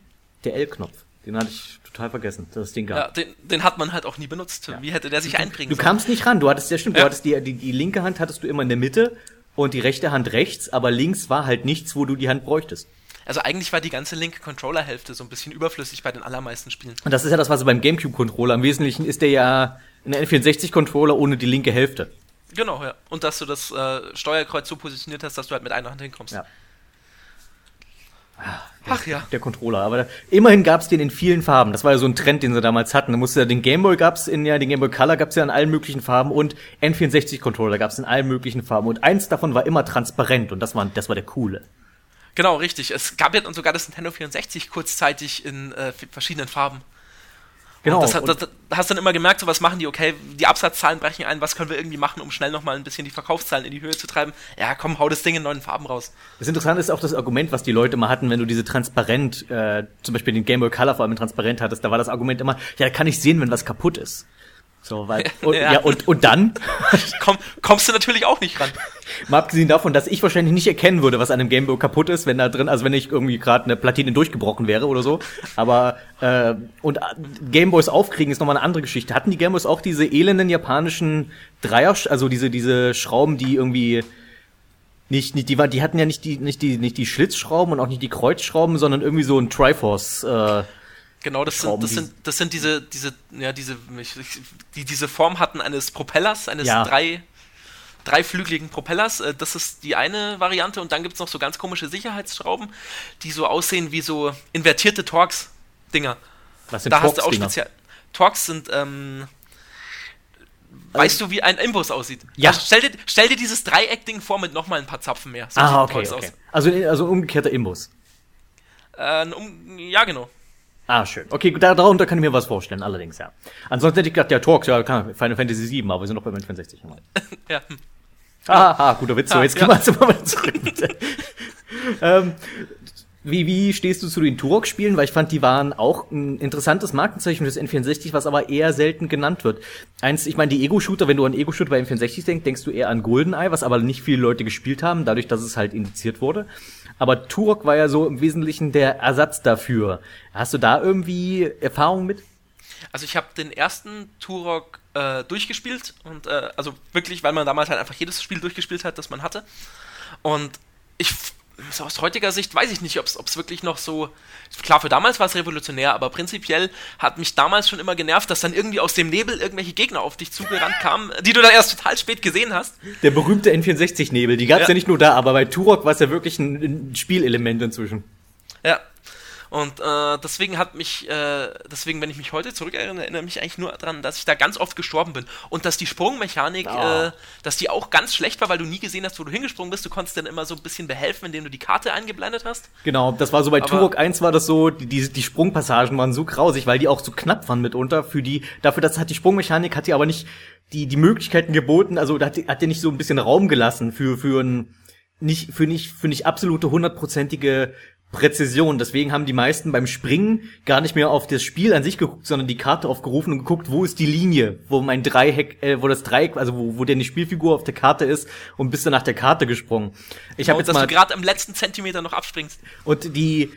Der L-Knopf, den hatte ich total vergessen, dass es den gab. Ja, den, den hat man halt auch nie benutzt. Wie hätte der sich einbringen Du sollen? kamst nicht ran, du hattest ja stimmt, Ja. du hattest die, die, die linke Hand hattest du immer in der Mitte und die rechte Hand rechts, aber links war halt nichts, wo du die Hand bräuchtest. Also eigentlich war die ganze linke Controller-Hälfte so ein bisschen überflüssig bei den allermeisten Spielen. Und das ist ja das, was du beim GameCube-Controller. Im Wesentlichen ist der ja ein N64-Controller ohne die linke Hälfte. Genau, ja. Und dass du das äh, Steuerkreuz so positioniert hast, dass du halt mit einer Hand hinkommst. Ja. Ach ja. Der Controller. Aber da, immerhin gab's den in vielen Farben. Das war ja so ein Trend, den sie damals hatten. Da musste ja den Gameboy gab's in ja, den Gameboy Color gab's ja in allen möglichen Farben und N64-Controller gab's in allen möglichen Farben. Und eins davon war immer transparent und das war, das war der coole. Genau, richtig. Es gab ja dann sogar das Nintendo 64 kurzzeitig in äh, verschiedenen Farben. Genau. Und das, das, das, hast dann immer gemerkt, so was machen die, okay, die Absatzzahlen brechen ein, was können wir irgendwie machen, um schnell nochmal ein bisschen die Verkaufszahlen in die Höhe zu treiben? Ja, komm, hau das Ding in neuen Farben raus. Das Interessante ist auch das Argument, was die Leute mal hatten, wenn du diese transparent, äh, zum Beispiel den Game Boy Color vor allem transparent hattest, da war das Argument immer, ja, da kann ich sehen, wenn was kaputt ist. So, weil, und, ja. ja. und, und dann? Komm, kommst du natürlich auch nicht ran. Mal abgesehen davon, dass ich wahrscheinlich nicht erkennen würde, was an einem Gameboy kaputt ist, wenn da drin, also wenn ich irgendwie gerade eine Platine durchgebrochen wäre oder so. Aber, äh, und Gameboys aufkriegen ist nochmal eine andere Geschichte. Hatten die Gameboys auch diese elenden japanischen Dreier, also diese, diese Schrauben, die irgendwie, nicht, nicht, die die hatten ja nicht die, nicht die, nicht die Schlitzschrauben und auch nicht die Kreuzschrauben, sondern irgendwie so ein Triforce, äh, Genau, das sind, das sind, das sind diese, diese, ja, diese, die diese Form hatten eines Propellers, eines ja. drei, dreiflügeligen Propellers. Äh, das ist die eine Variante und dann gibt es noch so ganz komische Sicherheitsschrauben, die so aussehen wie so invertierte Torx-Dinger. Was sind da Torx hast du auch speziell. Torx sind, ähm, Weißt du, wie ein Imbus aussieht? Ja. Also stell, dir, stell dir dieses Dreieck-Ding vor mit nochmal ein paar Zapfen mehr. So ah, okay, okay. Also, also umgekehrter Imbus. Äh, um, ja, genau. Ah, schön. Okay, darunter kann ich mir was vorstellen, allerdings, ja. Ansonsten hätte ich gedacht, ja, Talks, ja, kann, Final Fantasy 7, aber wir sind noch bei Final Fantasy 60. ja. Ah, ah, guter Witz, so, jetzt ja. können wir mal zurück. ähm, wie, wie stehst du zu den Turok-Spielen? Weil ich fand, die waren auch ein interessantes Markenzeichen des N64, was aber eher selten genannt wird. Eins, ich meine, die Ego-Shooter, wenn du an Ego-Shooter bei N64 denkst, denkst du eher an GoldenEye, was aber nicht viele Leute gespielt haben, dadurch, dass es halt indiziert wurde. Aber Turok war ja so im Wesentlichen der Ersatz dafür. Hast du da irgendwie Erfahrung mit? Also ich habe den ersten Turok äh, durchgespielt und äh, also wirklich, weil man damals halt einfach jedes Spiel durchgespielt hat, das man hatte. Und ich so aus heutiger Sicht weiß ich nicht, ob es wirklich noch so. Klar, für damals war es revolutionär, aber prinzipiell hat mich damals schon immer genervt, dass dann irgendwie aus dem Nebel irgendwelche Gegner auf dich zugerannt kamen, die du dann erst total spät gesehen hast. Der berühmte N64-Nebel, die gab es ja. ja. nicht nur da, aber bei Turok war es ja wirklich ein, ein Spielelement inzwischen. Ja, und äh, deswegen hat mich, äh, deswegen, wenn ich mich heute zurückerinnere, erinnere mich eigentlich nur daran, dass ich da ganz oft gestorben bin. Und dass die Sprungmechanik, oh. äh, dass die auch ganz schlecht war, weil du nie gesehen hast, wo du hingesprungen bist. Du konntest dann immer so ein bisschen behelfen, indem du die Karte eingeblendet hast. Genau, das war so bei Aber Turok 1 war das so, die, die, die Sprungpassagen waren so grausig, weil die auch so knapp waren mitunter für die, dafür, dass hat die Sprungmechanik, hat die aber nicht die, die Möglichkeiten geboten, also da hat, hat die nicht so ein bisschen Raum gelassen für, für ein, nicht, für nicht, für nicht absolute hundertprozentige Präzision. Deswegen haben die meisten beim Springen gar nicht mehr auf das Spiel an sich geguckt, sondern die Karte aufgerufen und geguckt, wo ist die Linie, wo mein Dreieck, äh, wo das Dreieck, also wo, wo denn die Spielfigur auf der Karte ist und bist dann nach der Karte gesprungen. Ich habe jetzt dass mal, du gerade am letzten Zentimeter noch abspringst. Und die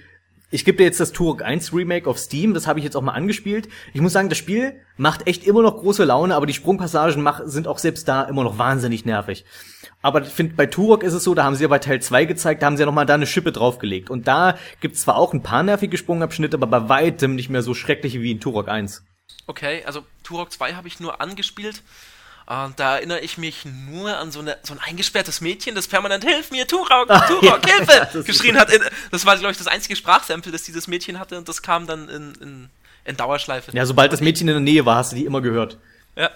ich gebe dir jetzt das Turok 1 Remake auf Steam, das habe ich jetzt auch mal angespielt. Ich muss sagen, das Spiel macht echt immer noch große Laune, aber die Sprungpassagen mach, sind auch selbst da immer noch wahnsinnig nervig. Aber ich finde, bei Turok ist es so, da haben sie ja bei Teil 2 gezeigt, da haben sie ja nochmal da eine Schippe draufgelegt. Und da gibt's zwar auch ein paar nervige Sprungabschnitte, aber bei weitem nicht mehr so schreckliche wie in Turok 1. Okay, also Turok 2 habe ich nur angespielt. Uh, da erinnere ich mich nur an so, eine, so ein eingesperrtes Mädchen, das permanent Hilf mir, Turok, Turok, ja, Hilfe! geschrien hat. das war, glaube ich, das einzige Sprachsample, das dieses Mädchen hatte und das kam dann in, in, in Dauerschleife. Ja, sobald das Mädchen in der Nähe war, hast du die immer gehört. Ja.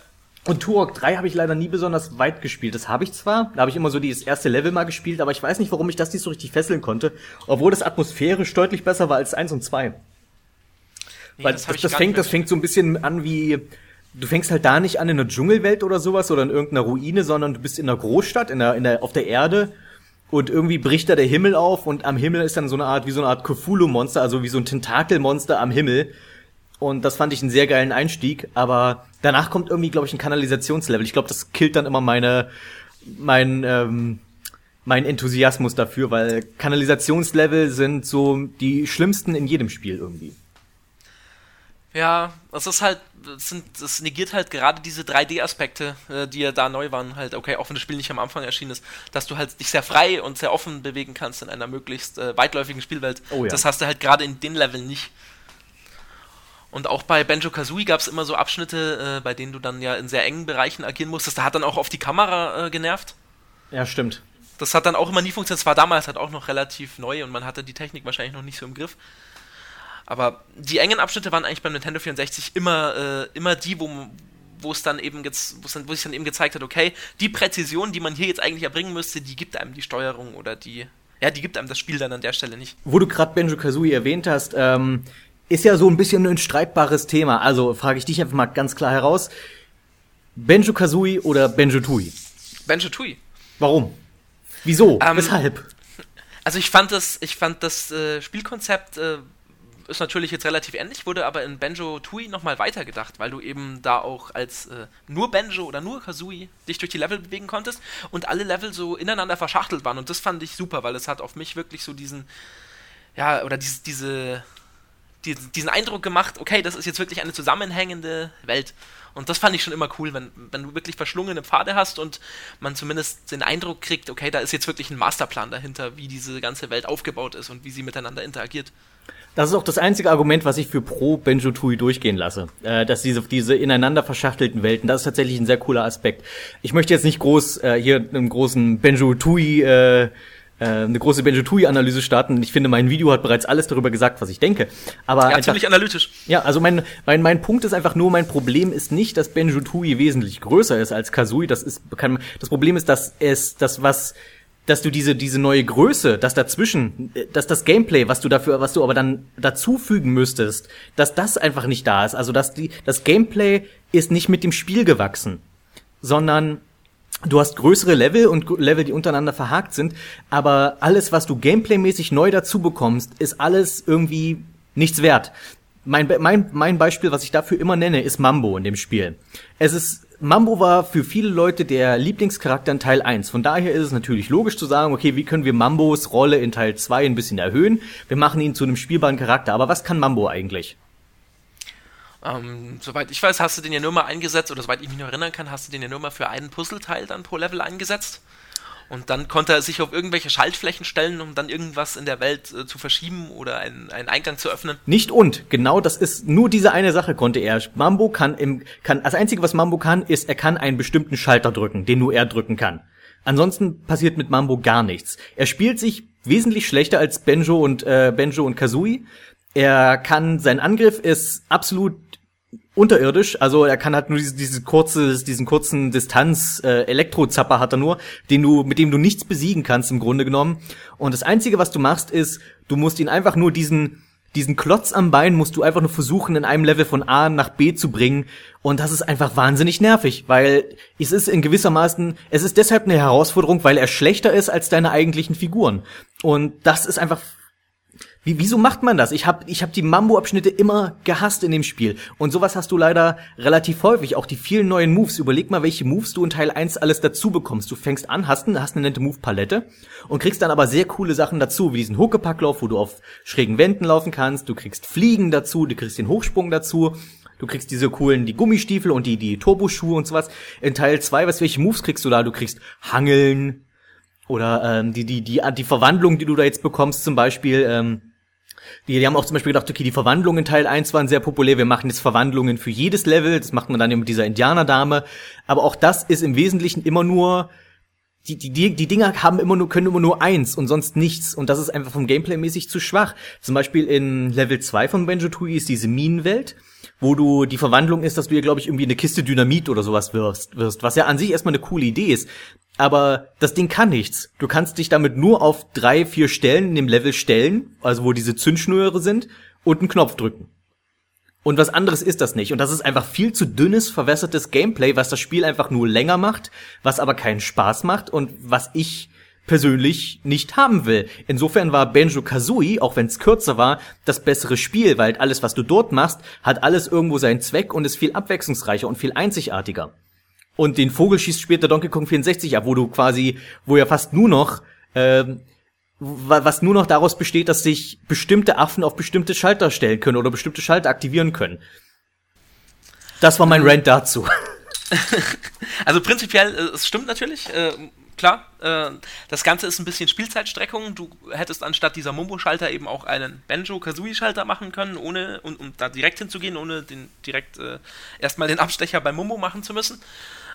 Und Turok 3 habe ich leider nie besonders weit gespielt. Das habe ich zwar, da habe ich immer so dieses erste Level mal gespielt, aber ich weiß nicht, warum ich das nicht so richtig fesseln konnte, obwohl das atmosphärisch deutlich besser war als 1 und 2. Nee, Weil das, das, das fängt, das fängt so ein bisschen an wie, du fängst halt da nicht an in einer Dschungelwelt oder sowas oder in irgendeiner Ruine, sondern du bist in einer Großstadt, in der, in der, auf der Erde und irgendwie bricht da der Himmel auf und am Himmel ist dann so eine Art, wie so eine Art Cthulhu-Monster, also wie so ein Tentakelmonster am Himmel und das fand ich einen sehr geilen Einstieg, aber danach kommt irgendwie, glaube ich, ein Kanalisationslevel. Ich glaube, das killt dann immer meine, mein, ähm, mein Enthusiasmus dafür, weil Kanalisationslevel sind so die schlimmsten in jedem Spiel irgendwie. Ja, das ist halt, das, sind, das negiert halt gerade diese 3D-Aspekte, äh, die ja da neu waren, halt, okay, auch wenn das Spiel nicht am Anfang erschienen ist, dass du halt dich sehr frei und sehr offen bewegen kannst in einer möglichst äh, weitläufigen Spielwelt. Oh ja. Das hast du halt gerade in den Leveln nicht. Und auch bei Benjo Kazooie gab es immer so Abschnitte, äh, bei denen du dann ja in sehr engen Bereichen agieren musstest. Da hat dann auch auf die Kamera äh, genervt. Ja, stimmt. Das hat dann auch immer nie funktioniert. Das war damals halt auch noch relativ neu und man hatte die Technik wahrscheinlich noch nicht so im Griff. Aber die engen Abschnitte waren eigentlich beim Nintendo 64 immer, äh, immer die, wo, wo es dann eben jetzt, dann, wo sich dann eben gezeigt hat, okay, die Präzision, die man hier jetzt eigentlich erbringen müsste, die gibt einem die Steuerung oder die, ja, die gibt einem das Spiel dann an der Stelle nicht. Wo du gerade Benjo Kazooie erwähnt hast, ähm, ist ja so ein bisschen ein streitbares Thema. Also frage ich dich einfach mal ganz klar heraus. Benjo Kazooie oder Benjo Tui? Benjo Tui. Warum? Wieso? Ähm, Weshalb? Also ich fand das, ich fand das äh, Spielkonzept äh, ist natürlich jetzt relativ ähnlich, wurde aber in Benjo Tui nochmal weitergedacht, weil du eben da auch als äh, nur Benjo oder nur Kazooie dich durch die Level bewegen konntest und alle Level so ineinander verschachtelt waren und das fand ich super, weil es hat auf mich wirklich so diesen, ja, oder diese, diese, diesen Eindruck gemacht, okay, das ist jetzt wirklich eine zusammenhängende Welt. Und das fand ich schon immer cool, wenn, wenn du wirklich verschlungene Pfade hast und man zumindest den Eindruck kriegt, okay, da ist jetzt wirklich ein Masterplan dahinter, wie diese ganze Welt aufgebaut ist und wie sie miteinander interagiert. Das ist auch das einzige Argument, was ich für pro Benjo Tui durchgehen lasse. Äh, dass diese, diese ineinander verschachtelten Welten, das ist tatsächlich ein sehr cooler Aspekt. Ich möchte jetzt nicht groß äh, hier einen großen Benjo Tui äh, äh, eine große Benjo-Tui-Analyse starten. Ich finde, mein Video hat bereits alles darüber gesagt, was ich denke. Aber ja, einfach, ziemlich analytisch. Ja, also mein, mein, mein Punkt ist einfach nur, mein Problem ist nicht, dass Benjo-Tui wesentlich größer ist als Kazooie. Das ist, kann, das Problem ist, dass es, das was, dass du diese, diese neue Größe, das dazwischen, dass das Gameplay, was du dafür, was du aber dann dazufügen müsstest, dass das einfach nicht da ist. Also, dass die, das Gameplay ist nicht mit dem Spiel gewachsen, sondern Du hast größere Level und Level, die untereinander verhakt sind, aber alles, was du gameplaymäßig neu dazu bekommst, ist alles irgendwie nichts wert. Mein, mein, mein Beispiel, was ich dafür immer nenne, ist Mambo in dem Spiel. Es ist, Mambo war für viele Leute der Lieblingscharakter in Teil 1. Von daher ist es natürlich logisch zu sagen, okay, wie können wir Mambos Rolle in Teil 2 ein bisschen erhöhen? Wir machen ihn zu einem spielbaren Charakter. Aber was kann Mambo eigentlich? Ähm, soweit ich weiß, hast du den ja nur mal eingesetzt, oder soweit ich mich noch erinnern kann, hast du den ja nur mal für einen Puzzleteil dann pro Level eingesetzt. Und dann konnte er sich auf irgendwelche Schaltflächen stellen, um dann irgendwas in der Welt äh, zu verschieben oder einen, einen Eingang zu öffnen. Nicht und, genau das ist nur diese eine Sache konnte er. Mambo kann im, kann, das einzige was Mambo kann, ist, er kann einen bestimmten Schalter drücken, den nur er drücken kann. Ansonsten passiert mit Mambo gar nichts. Er spielt sich wesentlich schlechter als Benjo und, äh, Benjo und Kazooie. Er kann, sein Angriff ist absolut unterirdisch, also er kann halt nur diese, diese kurze, diesen kurzen Distanz äh, Elektrozapper hat er nur, den du mit dem du nichts besiegen kannst im Grunde genommen. Und das einzige, was du machst, ist, du musst ihn einfach nur diesen diesen Klotz am Bein musst du einfach nur versuchen, in einem Level von A nach B zu bringen. Und das ist einfach wahnsinnig nervig, weil es ist in gewissermaßen, es ist deshalb eine Herausforderung, weil er schlechter ist als deine eigentlichen Figuren. Und das ist einfach wie, wieso macht man das? Ich habe ich hab die Mambo-Abschnitte immer gehasst in dem Spiel. Und sowas hast du leider relativ häufig. Auch die vielen neuen Moves. Überleg mal, welche Moves du in Teil 1 alles dazu bekommst. Du fängst an, hast, hast eine nette Move-Palette und kriegst dann aber sehr coole Sachen dazu, wie diesen Huckepacklauf, wo du auf schrägen Wänden laufen kannst. Du kriegst Fliegen dazu, du kriegst den Hochsprung dazu. Du kriegst diese coolen, die Gummistiefel und die, die Turboschuhe und sowas. In Teil 2, was, welche Moves kriegst du da? Du kriegst Hangeln, oder ähm, die, die, die, die Verwandlung, die du da jetzt bekommst, zum Beispiel, ähm, die, die haben auch zum Beispiel gedacht, okay, die Verwandlungen Teil 1 waren sehr populär, wir machen jetzt Verwandlungen für jedes Level, das macht man dann eben mit dieser Indianerdame. Aber auch das ist im Wesentlichen immer nur, die, die, die, die Dinger haben immer nur, können immer nur eins und sonst nichts. Und das ist einfach vom Gameplay mäßig zu schwach. Zum Beispiel in Level 2 von Benjo Tui ist diese Minenwelt, wo du die Verwandlung ist, dass du hier, glaube ich, irgendwie eine Kiste Dynamit oder sowas wirst, wirst, was ja an sich erstmal eine coole Idee ist aber das Ding kann nichts. Du kannst dich damit nur auf drei, vier Stellen in dem Level stellen, also wo diese Zündschnüre sind, und einen Knopf drücken. Und was anderes ist das nicht. Und das ist einfach viel zu dünnes, verwässertes Gameplay, was das Spiel einfach nur länger macht, was aber keinen Spaß macht und was ich persönlich nicht haben will. Insofern war Benjo Kazooie, auch wenn es kürzer war, das bessere Spiel, weil alles, was du dort machst, hat alles irgendwo seinen Zweck und ist viel abwechslungsreicher und viel einzigartiger. Und den Vogel schießt später Donkey Kong 64 ab, wo du quasi, wo ja fast nur noch, ähm, was nur noch daraus besteht, dass sich bestimmte Affen auf bestimmte Schalter stellen können oder bestimmte Schalter aktivieren können. Das war mein Rant dazu. Also prinzipiell, äh, es stimmt natürlich, äh, klar. Äh, das Ganze ist ein bisschen Spielzeitstreckung. Du hättest anstatt dieser Mumbo-Schalter eben auch einen Benjo-Kazooie-Schalter machen können, ohne um, um da direkt hinzugehen, ohne den direkt äh, erstmal den Abstecher bei Mumbo machen zu müssen.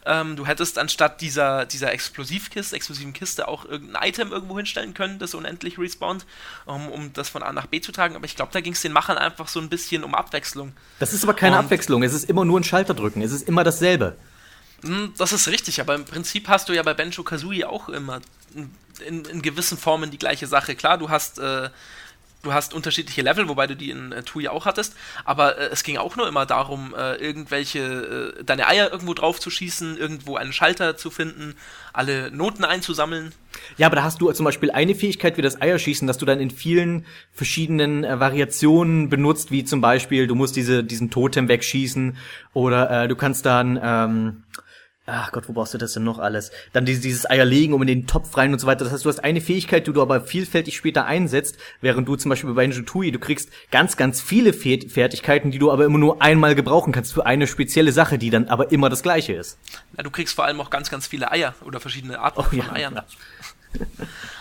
Ähm, du hättest anstatt dieser, dieser Explosivkiste, explosiven Kiste auch irgendein Item irgendwo hinstellen können, das unendlich respawnt, um, um das von A nach B zu tragen. Aber ich glaube, da ging es den Machern einfach so ein bisschen um Abwechslung. Das ist aber keine Und Abwechslung. Es ist immer nur ein Schalter drücken. Es ist immer dasselbe. Hm, das ist richtig, aber im Prinzip hast du ja bei Benjo Kazooie auch immer in, in, gewissen Formen die gleiche Sache. Klar, du hast äh, du hast unterschiedliche Level, wobei du die in äh, Tui auch hattest, aber äh, es ging auch nur immer darum, äh, irgendwelche, äh, deine Eier irgendwo drauf zu schießen, irgendwo einen Schalter zu finden, alle Noten einzusammeln. Ja, aber da hast du zum Beispiel eine Fähigkeit wie das Eierschießen, dass du dann in vielen verschiedenen äh, Variationen benutzt, wie zum Beispiel, du musst diese, diesen Totem wegschießen oder äh, du kannst dann ähm, Ach Gott, wo brauchst du das denn noch alles? Dann dieses, dieses Eier legen, um in den Topf rein und so weiter. Das heißt, du hast eine Fähigkeit, die du aber vielfältig später einsetzt, während du zum Beispiel bei Banjo Tui, du kriegst ganz, ganz viele Fertigkeiten, die du aber immer nur einmal gebrauchen kannst für eine spezielle Sache, die dann aber immer das gleiche ist. Na, du kriegst vor allem auch ganz, ganz viele Eier oder verschiedene Arten oh, von ja, Eiern. Ja.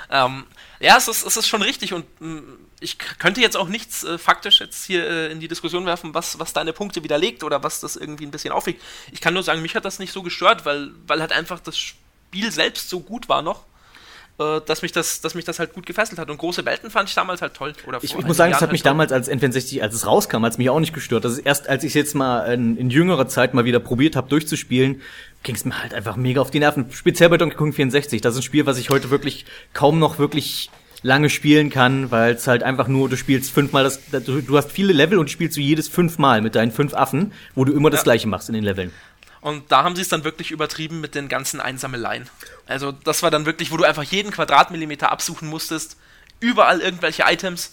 ähm, ja, es ist, es ist schon richtig und mh, mm, ich könnte jetzt auch nichts äh, faktisch jetzt hier äh, in die Diskussion werfen, was, was deine Punkte widerlegt oder was das irgendwie ein bisschen aufregt. Ich kann nur sagen, mich hat das nicht so gestört, weil, weil halt einfach das Spiel selbst so gut war noch, äh, dass, mich das, dass mich das halt gut gefesselt hat. Und große Welten fand ich damals halt toll. Oder ich, ich muss sagen, es hat halt mich toll. damals als N64, als es rauskam, als mich auch nicht gestört. Das ist erst, als ich es jetzt mal in, in jüngerer Zeit mal wieder probiert habe durchzuspielen, ging es mir halt einfach mega auf die Nerven. Speziell bei Donkey Kong 64. Das ist ein Spiel, was ich heute wirklich kaum noch wirklich lange spielen kann, weil es halt einfach nur, du spielst fünfmal das, du, du hast viele Level und spielst du jedes fünfmal mit deinen fünf Affen, wo du immer das gleiche machst in den Leveln. Und da haben sie es dann wirklich übertrieben mit den ganzen Einsammeleien. Also das war dann wirklich, wo du einfach jeden Quadratmillimeter absuchen musstest, überall irgendwelche Items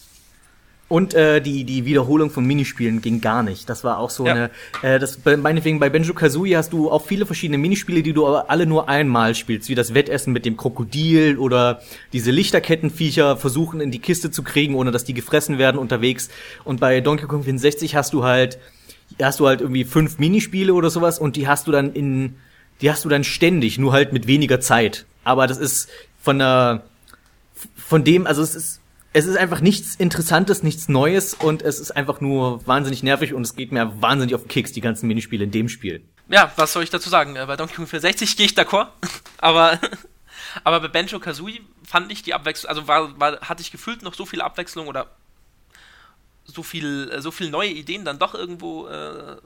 und äh, die, die Wiederholung von Minispielen ging gar nicht. Das war auch so ja. eine. Äh, das, meinetwegen bei Benjo Kazooie hast du auch viele verschiedene Minispiele, die du aber alle nur einmal spielst, wie das Wettessen mit dem Krokodil oder diese Lichterkettenviecher versuchen in die Kiste zu kriegen, ohne dass die gefressen werden unterwegs. Und bei Donkey Kong 64 hast du halt, hast du halt irgendwie fünf Minispiele oder sowas und die hast du dann in, die hast du dann ständig, nur halt mit weniger Zeit. Aber das ist von der, von dem, also es ist es ist einfach nichts Interessantes, nichts Neues und es ist einfach nur wahnsinnig nervig und es geht mir wahnsinnig auf den Keks, die ganzen Minispiele in dem Spiel. Ja, was soll ich dazu sagen? Äh, bei Donkey Kong 64 gehe ich d'accord, aber, aber bei Banjo Kazooie fand ich die Abwechslung, also war, war, hatte ich gefühlt noch so viel Abwechslung oder so viel, äh, so viel neue Ideen dann doch irgendwo äh,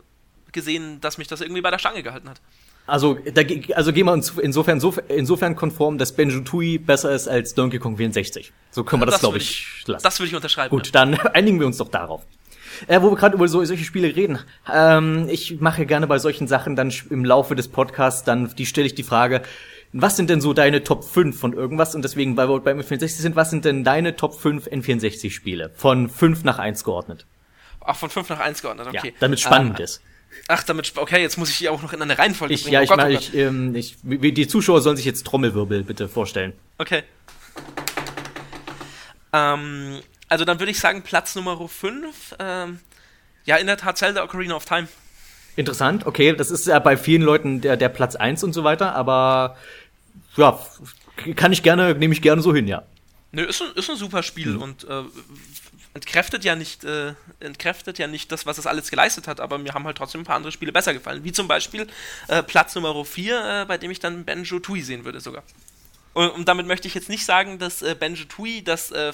gesehen, dass mich das irgendwie bei der Stange gehalten hat. Also, da, also gehen wir insofern, insofern konform, dass Benjo Tui besser ist als Donkey Kong 64. So können wir das, das glaube ich, ich, lassen. Das würde ich unterschreiben. Gut, ja. dann einigen wir uns doch darauf. Äh, wo wir gerade über so, solche Spiele reden, ähm, ich mache gerne bei solchen Sachen dann im Laufe des Podcasts, dann die stelle ich die Frage, was sind denn so deine Top 5 von irgendwas? Und deswegen, weil wir beim N64 sind, was sind denn deine Top 5 N64-Spiele? Von 5 nach 1 geordnet. Ach, von 5 nach 1 geordnet, okay. Ja, damit spannend ähm, ist. Ach, damit, okay, jetzt muss ich die auch noch in eine Reihenfolge ich, bringen. Ja, oh ich, Gott, meine, oh ich, ähm, ich, die Zuschauer sollen sich jetzt Trommelwirbel bitte vorstellen. Okay. Ähm, also dann würde ich sagen, Platz Nummer 5, ähm, ja, in der Tat Zelda Ocarina of Time. Interessant, okay, das ist ja bei vielen Leuten der, der Platz 1 und so weiter, aber ja, kann ich gerne, nehme ich gerne so hin, ja. Nö, ist ein, ist ein super Spiel mhm. und äh, entkräftet ja nicht, äh, entkräftet ja nicht das, was es alles geleistet hat, aber mir haben halt trotzdem ein paar andere Spiele besser gefallen. Wie zum Beispiel äh, Platz Nummer 4, äh, bei dem ich dann Benjo Tui sehen würde sogar. Und, und, damit möchte ich jetzt nicht sagen, dass äh, Benjo Tui das äh,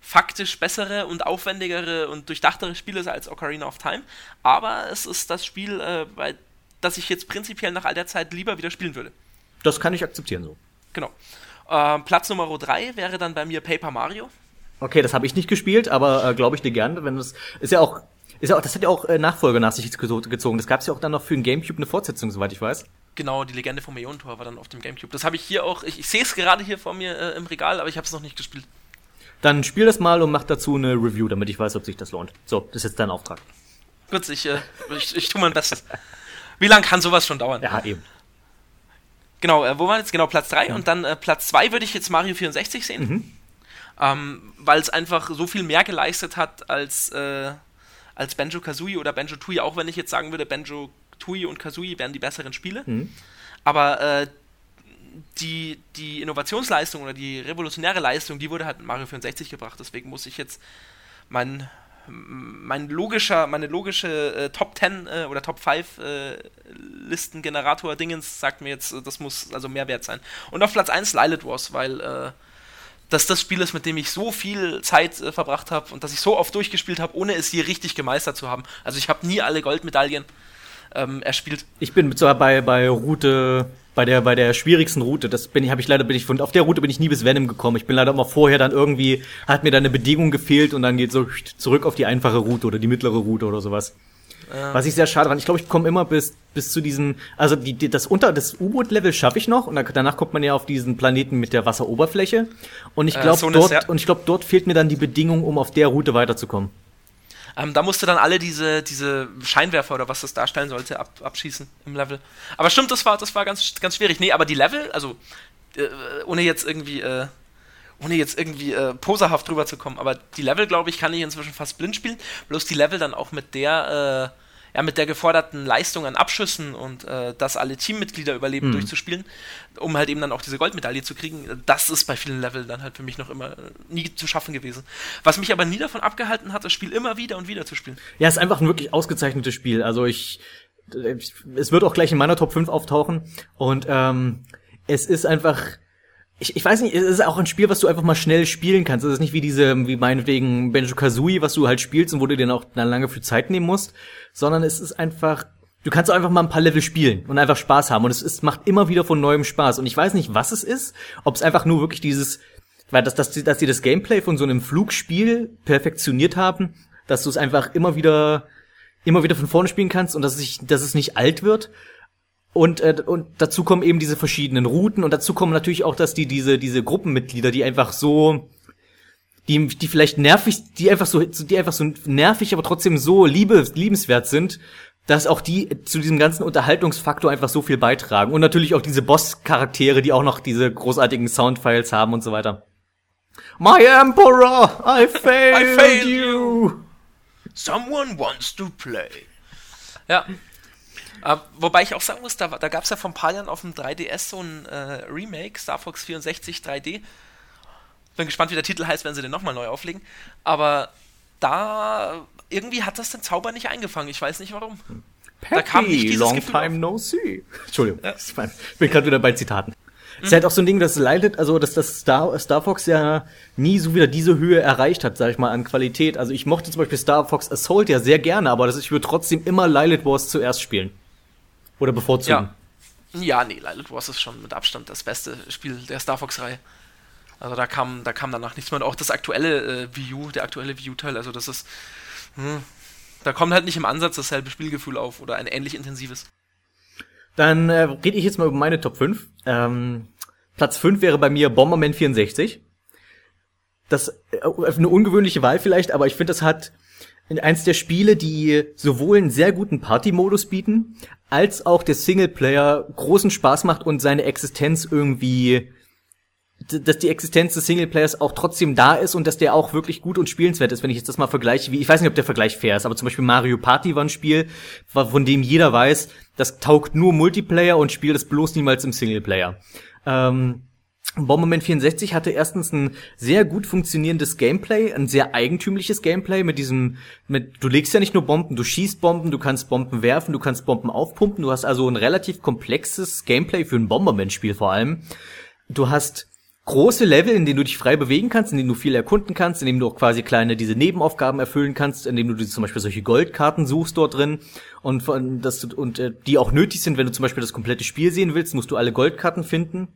faktisch bessere und aufwendigere und durchdachtere Spiel ist als Ocarina of Time, aber es ist das Spiel, äh, bei, das ich jetzt prinzipiell nach all der Zeit lieber wieder spielen würde. Das kann ich akzeptieren so. Genau. Äh, Platz Nummer 3 wäre dann bei mir Paper Mario. Okay, das habe ich nicht gespielt, aber äh, glaube ich dir gerne, wenn es ist ja auch ist ja auch das hat ja auch äh, Nachfolger nach sich gezogen. Das gab es ja auch dann noch für den GameCube eine Fortsetzung, soweit ich weiß. Genau, die Legende vom Ionentor war dann auf dem GameCube. Das habe ich hier auch, ich, ich sehe es gerade hier vor mir äh, im Regal, aber ich habe es noch nicht gespielt. Dann spiel das mal und mach dazu eine Review, damit ich weiß, ob sich das lohnt. So, das ist jetzt dein Auftrag. Gut, ich, äh, ich, ich tue mein Bestes. Wie lange kann sowas schon dauern? Ja, eben. Genau, äh, wo war jetzt? Genau, Platz 3 ja. und dann äh, Platz 2 würde ich jetzt Mario 64 sehen. Mhm ähm, weil es einfach so viel mehr geleistet hat als, äh, als Benjo Kazooie oder Benjo Tui, auch wenn ich jetzt sagen würde, Benjo Tui und Kazooie wären die besseren Spiele. Mhm. Aber äh, die, die Innovationsleistung oder die revolutionäre Leistung, die wurde halt in Mario 64 gebracht. Deswegen muss ich jetzt mein, mein logischer, meine logische äh, Top 10 äh, oder Top 5 äh, Listengenerator Dingens sagt mir jetzt, das muss also mehr wert sein. Und auf Platz 1 Lilith Wars, weil äh, dass das Spiel ist, mit dem ich so viel Zeit äh, verbracht habe und dass ich so oft durchgespielt habe, ohne es hier richtig gemeistert zu haben. Also ich habe nie alle Goldmedaillen. Ähm, er spielt. Ich bin zwar bei, bei Route, bei der, bei der schwierigsten Route, das bin ich, habe ich leider, bin ich von, auf der Route bin ich nie bis Venom gekommen. Ich bin leider immer vorher dann irgendwie, hat mir da eine Bedingung gefehlt und dann geht so zurück auf die einfache Route oder die mittlere Route oder sowas. Ja. Was ich sehr schade fand. Ich glaube, ich komme immer bis, bis zu diesen, also die, die, das unter, das U-Boot-Level schaffe ich noch und danach kommt man ja auf diesen Planeten mit der Wasseroberfläche. Und ich glaube, äh, dort, und ich glaube, dort fehlt mir dann die Bedingung, um auf der Route weiterzukommen. Ähm, da musste dann alle diese, diese Scheinwerfer oder was das darstellen sollte, ab, abschießen im Level. Aber stimmt, das war, das war ganz, ganz schwierig. Nee, aber die Level, also äh, ohne jetzt irgendwie, äh, ohne jetzt irgendwie äh, poserhaft drüber zu kommen, aber die Level, glaube ich, kann ich inzwischen fast blind spielen. Bloß die Level dann auch mit der, äh, ja, mit der geforderten Leistung an Abschüssen und äh, dass alle Teammitglieder überleben mhm. durchzuspielen, um halt eben dann auch diese Goldmedaille zu kriegen, das ist bei vielen Leveln dann halt für mich noch immer nie zu schaffen gewesen. Was mich aber nie davon abgehalten hat, das Spiel immer wieder und wieder zu spielen. Ja, es ist einfach ein wirklich ausgezeichnetes Spiel. Also ich, es wird auch gleich in meiner Top 5 auftauchen und ähm, es ist einfach ich, ich weiß nicht, es ist auch ein Spiel, was du einfach mal schnell spielen kannst. Es ist nicht wie diese, wie meinetwegen Benjo Kazooie, was du halt spielst und wo du dir auch dann lange für Zeit nehmen musst, sondern es ist einfach, du kannst auch einfach mal ein paar Level spielen und einfach Spaß haben. Und es ist, macht immer wieder von neuem Spaß. Und ich weiß nicht, was es ist, ob es einfach nur wirklich dieses, weil das, dass, dass die das Gameplay von so einem Flugspiel perfektioniert haben, dass du es einfach immer wieder, immer wieder von vorne spielen kannst und dass nicht, dass es nicht alt wird und, äh, und dazu kommen eben diese verschiedenen Routen und dazu kommen natürlich auch, dass die diese diese Gruppenmitglieder, die einfach so die die vielleicht nervig, die einfach so die einfach so nervig, aber trotzdem so liebe liebenswert sind, dass auch die zu diesem ganzen Unterhaltungsfaktor einfach so viel beitragen und natürlich auch diese Boss Charaktere, die auch noch diese großartigen Soundfiles haben und so weiter. My Emperor, I failed, I failed you. Someone wants to play. Ja, Uh, wobei ich auch sagen muss, da, da gab es ja vor ein paar Jahren auf dem 3DS so ein äh, Remake, Star Fox 64 3D. Bin gespannt, wie der Titel heißt, wenn sie den nochmal neu auflegen. Aber da irgendwie hat das den Zauber nicht eingefangen. Ich weiß nicht warum. Peppy, da kam nicht dieses long Gefühl time auf. no see. Entschuldigung, ja. ich bin gerade wieder bei Zitaten. Ist halt auch so ein Ding, das leidet, also dass das Star, Star Fox ja nie so wieder diese Höhe erreicht hat, sag ich mal, an Qualität. Also ich mochte zum Beispiel Star Fox Assault ja sehr gerne, aber das, ich würde trotzdem immer Lilith Wars zuerst spielen. Oder bevorzugen? Ja. ja, nee, Lilith Wars ist schon mit Abstand das beste Spiel der Star Fox-Reihe. Also da kam, da kam danach nichts mehr. Und auch das aktuelle äh, U, der aktuelle Wii U-Teil, also das ist. Hm, da kommt halt nicht im Ansatz dasselbe Spielgefühl auf oder ein ähnlich intensives. Dann äh, rede ich jetzt mal über meine Top 5. Ähm, Platz 5 wäre bei mir Bomberman 64. Das äh, eine ungewöhnliche Wahl vielleicht, aber ich finde, das hat eins der Spiele, die sowohl einen sehr guten Party-Modus bieten, als auch der Singleplayer großen Spaß macht und seine Existenz irgendwie dass die Existenz des Singleplayers auch trotzdem da ist und dass der auch wirklich gut und spielenswert ist, wenn ich jetzt das mal vergleiche, wie ich weiß nicht, ob der Vergleich fair ist, aber zum Beispiel Mario Party war ein Spiel, von dem jeder weiß, das taugt nur Multiplayer und spielt es bloß niemals im Singleplayer. Ähm, Bomberman 64 hatte erstens ein sehr gut funktionierendes Gameplay, ein sehr eigentümliches Gameplay mit diesem, mit, du legst ja nicht nur Bomben, du schießt Bomben, du kannst Bomben werfen, du kannst Bomben aufpumpen, du hast also ein relativ komplexes Gameplay für ein Bomberman-Spiel vor allem. Du hast große Level, in denen du dich frei bewegen kannst, in denen du viel erkunden kannst, in denen du auch quasi kleine diese Nebenaufgaben erfüllen kannst, in denen du zum Beispiel solche Goldkarten suchst dort drin und von, das, und äh, die auch nötig sind, wenn du zum Beispiel das komplette Spiel sehen willst, musst du alle Goldkarten finden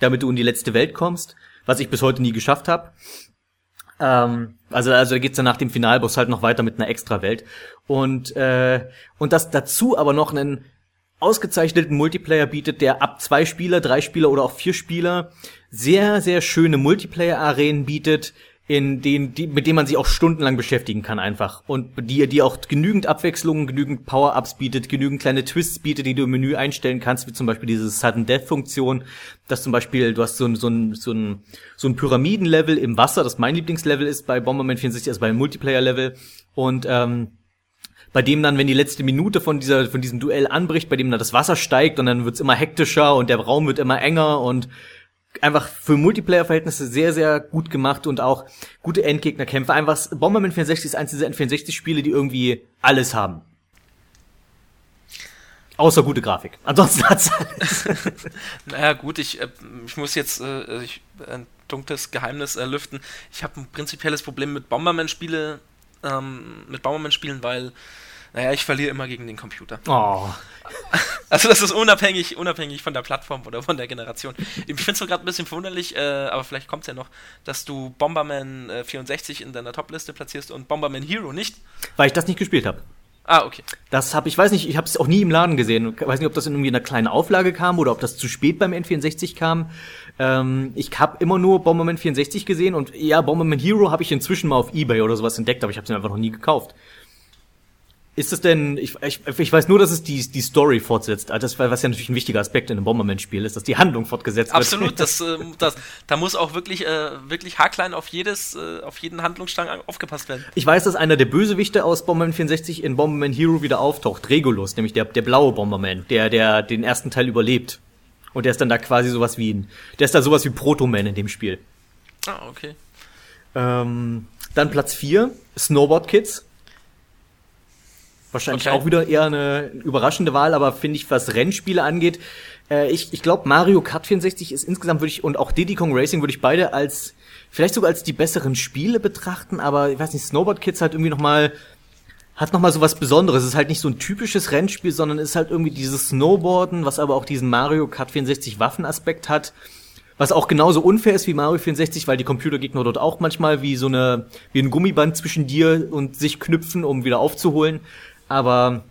damit du in die letzte Welt kommst, was ich bis heute nie geschafft habe. Ähm, also also da geht's dann nach dem Finalboss halt noch weiter mit einer Extra-Welt und äh, und das dazu aber noch einen ausgezeichneten Multiplayer bietet, der ab zwei Spieler, drei Spieler oder auch vier Spieler sehr sehr schöne Multiplayer-Arenen bietet, in denen, die, mit denen man sich auch stundenlang beschäftigen kann einfach. Und die, die auch genügend Abwechslung, genügend Power-Ups bietet, genügend kleine Twists bietet, die du im Menü einstellen kannst, wie zum Beispiel diese Sudden Death-Funktion, dass zum Beispiel, du hast so ein, so ein, so ein, so ein Pyramidenlevel im Wasser, das mein Lieblingslevel ist bei Bomberman 64, also beim Multiplayer-Level. Und ähm, bei dem dann, wenn die letzte Minute von dieser, von diesem Duell anbricht, bei dem dann das Wasser steigt und dann wird's immer hektischer und der Raum wird immer enger und einfach für Multiplayer-Verhältnisse sehr, sehr gut gemacht und auch gute Endgegnerkämpfe. Einfach Bomberman 64 ist eins dieser N64-Spiele, die irgendwie alles haben. Außer gute Grafik. Ansonsten hat's alles. naja, gut, ich, äh, ich muss jetzt äh, ich, ein dunkles Geheimnis äh, lüften. Ich habe ein prinzipielles Problem mit Bomberman-Spiele, ähm, mit Bomberman-Spielen, weil Naja, ich verliere immer gegen den Computer. Oh. Also das ist unabhängig, unabhängig von der Plattform oder von der Generation. Ich finde es so gerade ein bisschen verwunderlich, äh, aber vielleicht kommt es ja noch, dass du Bomberman äh, 64 in deiner Topliste platzierst und Bomberman Hero nicht. Weil ich das nicht gespielt habe. Ah, okay. Das habe ich weiß nicht, ich habe es auch nie im Laden gesehen. Ich weiß nicht, ob das in irgendwie einer kleinen Auflage kam oder ob das zu spät beim N64 kam. Ähm, ich habe immer nur Bomberman 64 gesehen und ja, Bomberman Hero habe ich inzwischen mal auf eBay oder sowas entdeckt, aber ich habe es einfach noch nie gekauft. Ist es denn, ich, ich, ich weiß nur, dass es die, die Story fortsetzt, also das, was ja natürlich ein wichtiger Aspekt in einem Bomberman-Spiel ist, dass die Handlung fortgesetzt Absolut, wird. Absolut, das, das, da muss auch wirklich, äh, wirklich haarklein auf jedes, äh, auf jeden Handlungsstrang aufgepasst werden. Ich weiß, dass einer der Bösewichte aus Bomberman 64 in Bomberman Hero wieder auftaucht, Regulus, nämlich der, der blaue Bomberman, der, der den ersten Teil überlebt. Und der ist dann da quasi sowas wie ein, der ist da sowas wie Proto-Man in dem Spiel. Ah, okay. Ähm, dann Platz 4, Snowboard Kids. Wahrscheinlich okay. auch wieder eher eine überraschende Wahl, aber finde ich, was Rennspiele angeht, äh, ich, ich glaube, Mario Kart 64 ist insgesamt würde ich und auch Diddy Kong Racing würde ich beide als vielleicht sogar als die besseren Spiele betrachten, aber ich weiß nicht, Snowboard Kids halt irgendwie noch mal hat noch mal so was Besonderes. Es ist halt nicht so ein typisches Rennspiel, sondern ist halt irgendwie dieses Snowboarden, was aber auch diesen Mario Kart 64 Waffenaspekt hat. Was auch genauso unfair ist wie Mario 64, weil die Computergegner dort auch manchmal wie so eine, wie ein Gummiband zwischen dir und sich knüpfen, um wieder aufzuholen. Aber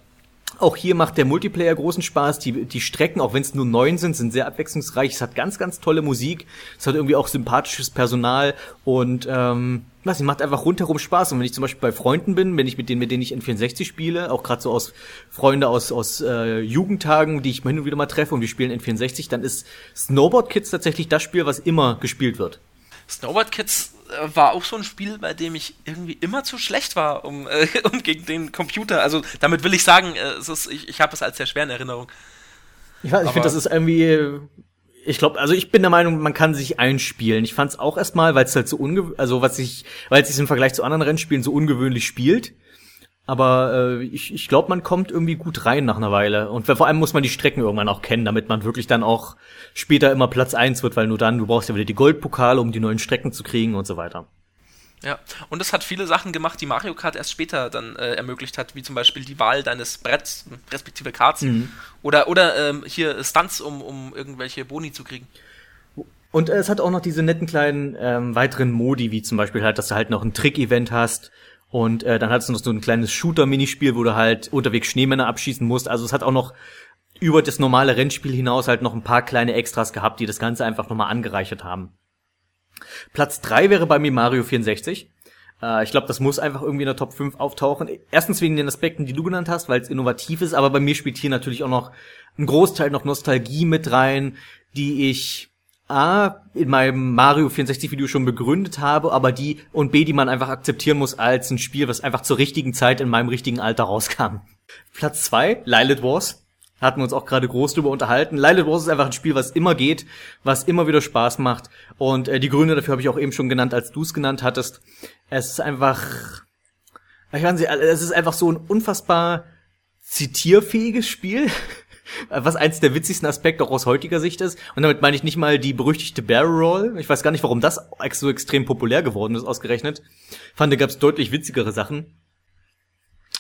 auch hier macht der Multiplayer großen Spaß. Die, die Strecken, auch wenn es nur neun sind, sind sehr abwechslungsreich. Es hat ganz, ganz tolle Musik. Es hat irgendwie auch sympathisches Personal und ähm, was, macht einfach rundherum Spaß. Und wenn ich zum Beispiel bei Freunden bin, wenn ich mit denen, mit denen ich N64 spiele, auch gerade so aus Freunde aus, aus äh, Jugendtagen, die ich hin und wieder mal treffe und wir spielen N64, dann ist Snowboard Kids tatsächlich das Spiel, was immer gespielt wird. Snowboard Kids war auch so ein Spiel, bei dem ich irgendwie immer zu schlecht war, um, äh, um gegen den Computer. Also damit will ich sagen, äh, es ist, ich, ich habe es als sehr schwer in Erinnerung. Ich, ich finde, das ist irgendwie. Ich glaube, also ich bin der Meinung, man kann sich einspielen. Ich fand es auch erstmal, weil es halt so ungewöhnlich, also was ich, weil es sich im Vergleich zu anderen Rennspielen so ungewöhnlich spielt. Aber äh, ich, ich glaube, man kommt irgendwie gut rein nach einer Weile. Und vor allem muss man die Strecken irgendwann auch kennen, damit man wirklich dann auch später immer Platz eins wird, weil nur dann, du brauchst ja wieder die Goldpokale, um die neuen Strecken zu kriegen und so weiter. Ja, und es hat viele Sachen gemacht, die Mario Kart erst später dann äh, ermöglicht hat, wie zum Beispiel die Wahl deines Bretts, respektive Karts. Mhm. Oder, oder ähm, hier Stunts, um, um irgendwelche Boni zu kriegen. Und es hat auch noch diese netten kleinen ähm, weiteren Modi, wie zum Beispiel halt, dass du halt noch ein Trick-Event hast, und äh, dann hattest du noch so ein kleines Shooter-Minispiel, wo du halt unterwegs Schneemänner abschießen musst. Also es hat auch noch über das normale Rennspiel hinaus halt noch ein paar kleine Extras gehabt, die das Ganze einfach nochmal angereichert haben. Platz drei wäre bei mir Mario 64. Äh, ich glaube, das muss einfach irgendwie in der Top 5 auftauchen. Erstens wegen den Aspekten, die du genannt hast, weil es innovativ ist, aber bei mir spielt hier natürlich auch noch ein Großteil noch Nostalgie mit rein, die ich A, in meinem Mario 64 Video schon begründet habe, aber die und B, die man einfach akzeptieren muss als ein Spiel, was einfach zur richtigen Zeit in meinem richtigen Alter rauskam. Platz zwei, Lilith Wars. Hatten wir uns auch gerade groß drüber unterhalten. Lilith Wars ist einfach ein Spiel, was immer geht, was immer wieder Spaß macht. Und äh, die Gründe dafür habe ich auch eben schon genannt, als du es genannt hattest. Es ist einfach, ich weiß nicht, es ist einfach so ein unfassbar zitierfähiges Spiel. Was eins der witzigsten Aspekte auch aus heutiger Sicht ist. Und damit meine ich nicht mal die berüchtigte Barrel Roll. Ich weiß gar nicht, warum das so extrem populär geworden ist, ausgerechnet. Fand, da gab es deutlich witzigere Sachen.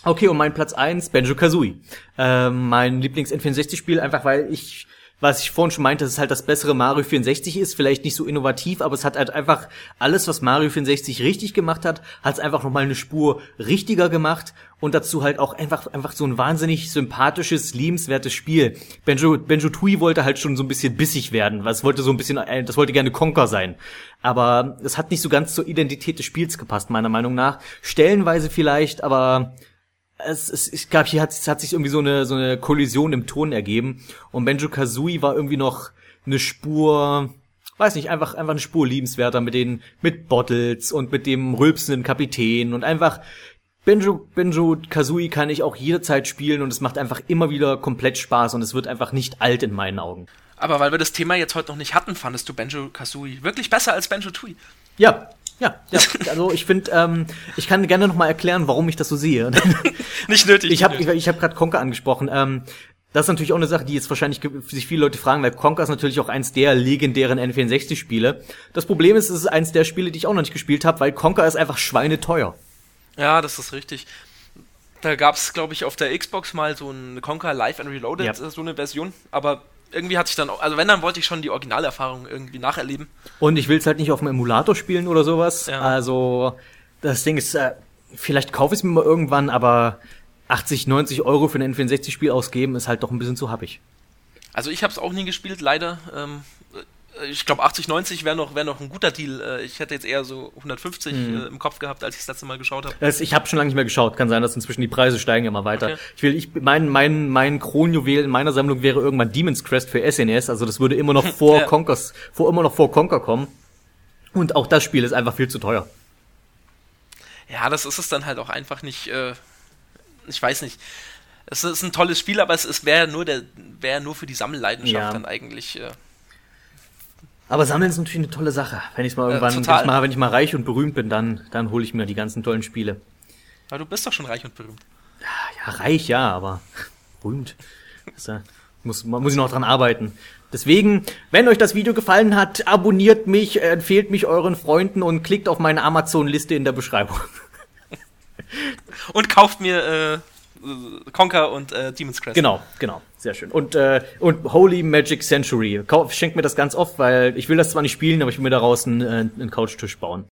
Okay, und mein Platz eins Banjo-Kazooie. Ähm, mein Lieblings-N64-Spiel, einfach weil ich was ich vorhin schon meinte, dass es halt das bessere Mario 64 ist, vielleicht nicht so innovativ, aber es hat halt einfach alles, was Mario 64 richtig gemacht hat, hat es einfach nochmal eine Spur richtiger gemacht und dazu halt auch einfach, einfach so ein wahnsinnig sympathisches, liebenswertes Spiel. Benjo, Benjo Tui wollte halt schon so ein bisschen bissig werden, was wollte so ein bisschen, äh, das wollte gerne Conker sein. Aber es hat nicht so ganz zur Identität des Spiels gepasst, meiner Meinung nach. Stellenweise vielleicht, aber es, es, ich glaube, hier hat, es hat sich irgendwie so eine, so eine Kollision im Ton ergeben. Und Benjo Kazooie war irgendwie noch eine Spur, weiß nicht, einfach, einfach eine Spur liebenswerter mit den, mit Bottles und mit dem rülpsenden Kapitän und einfach, Benjo, Benjo Kazooie kann ich auch jederzeit spielen und es macht einfach immer wieder komplett Spaß und es wird einfach nicht alt in meinen Augen. Aber weil wir das Thema jetzt heute noch nicht hatten, fandest du Benjo Kazooie wirklich besser als Benjo Tui? Ja, ja, ja, also ich finde, ähm, ich kann gerne noch mal erklären, warum ich das so sehe. nicht nötig. Ich habe ich, ich hab gerade Conker angesprochen. Ähm, das ist natürlich auch eine Sache, die jetzt wahrscheinlich sich viele Leute fragen, weil Conker ist natürlich auch eins der legendären N64-Spiele. Das Problem ist, es ist eins der Spiele, die ich auch noch nicht gespielt habe, weil Conker ist einfach schweineteuer. Ja, das ist richtig Da gab es, glaube ich, auf der Xbox mal so ein Conquer Live and Reloaded, Ja. äh, so eine Version. Aber irgendwie hatte ich dann, also wenn, dann wollte ich schon die Originalerfahrung irgendwie nacherleben. Und ich will es halt nicht auf dem Emulator spielen oder sowas. Ja. Also, das Ding ist, äh, vielleicht kaufe ich es mir mal irgendwann, aber 80, 90 Euro für ein N64-Spiel ausgeben ist halt doch ein bisschen zu happig. Also ich habe es auch nie gespielt, leider. Ähm, äh, ich glaube 80, 90 wäre noch, wär noch ein guter Deal. Äh, ich hätte jetzt eher so 150 Mhm. äh, im Kopf gehabt, als ich das letzte Mal geschaut habe. Ich habe schon lange nicht mehr geschaut. Kann sein, dass inzwischen die Preise steigen immer weiter. Okay. Ich will, ich, mein, mein, mein Kronjuwel in meiner Sammlung wäre irgendwann Demon's Crest für SNES. Also das würde immer noch vor Ja. Conkers, vor immer noch vor Conker kommen. Und auch das Spiel ist einfach viel zu teuer. Ja, das ist es dann halt auch einfach nicht. Äh, ich weiß nicht. Es ist ein tolles Spiel, aber es, es wäre nur der, wäre nur für die Sammelleidenschaft Ja. dann eigentlich. Äh, Aber Sammeln ist natürlich eine tolle Sache. Wenn ich mal irgendwann, wenn, total. ich mal, wenn ich mal reich und berühmt bin, dann, dann hole ich mir die ganzen tollen Spiele. aber du bist doch schon reich und berühmt. Ja, reich, ja, aber berühmt. Äh, muss, man muss ich noch dran arbeiten. Deswegen, wenn euch das Video gefallen hat, abonniert mich, äh, empfehlt mich euren Freunden und klickt auf meine Amazon-Liste in der Beschreibung. Und kauft mir äh, Conker und äh, Demon's Crest. Genau, genau, sehr schön. Und, äh, und Holy Magic Century. Schenkt mir das ganz oft, weil ich will das zwar nicht spielen, aber ich will mir daraus einen, äh, einen Couchtisch bauen.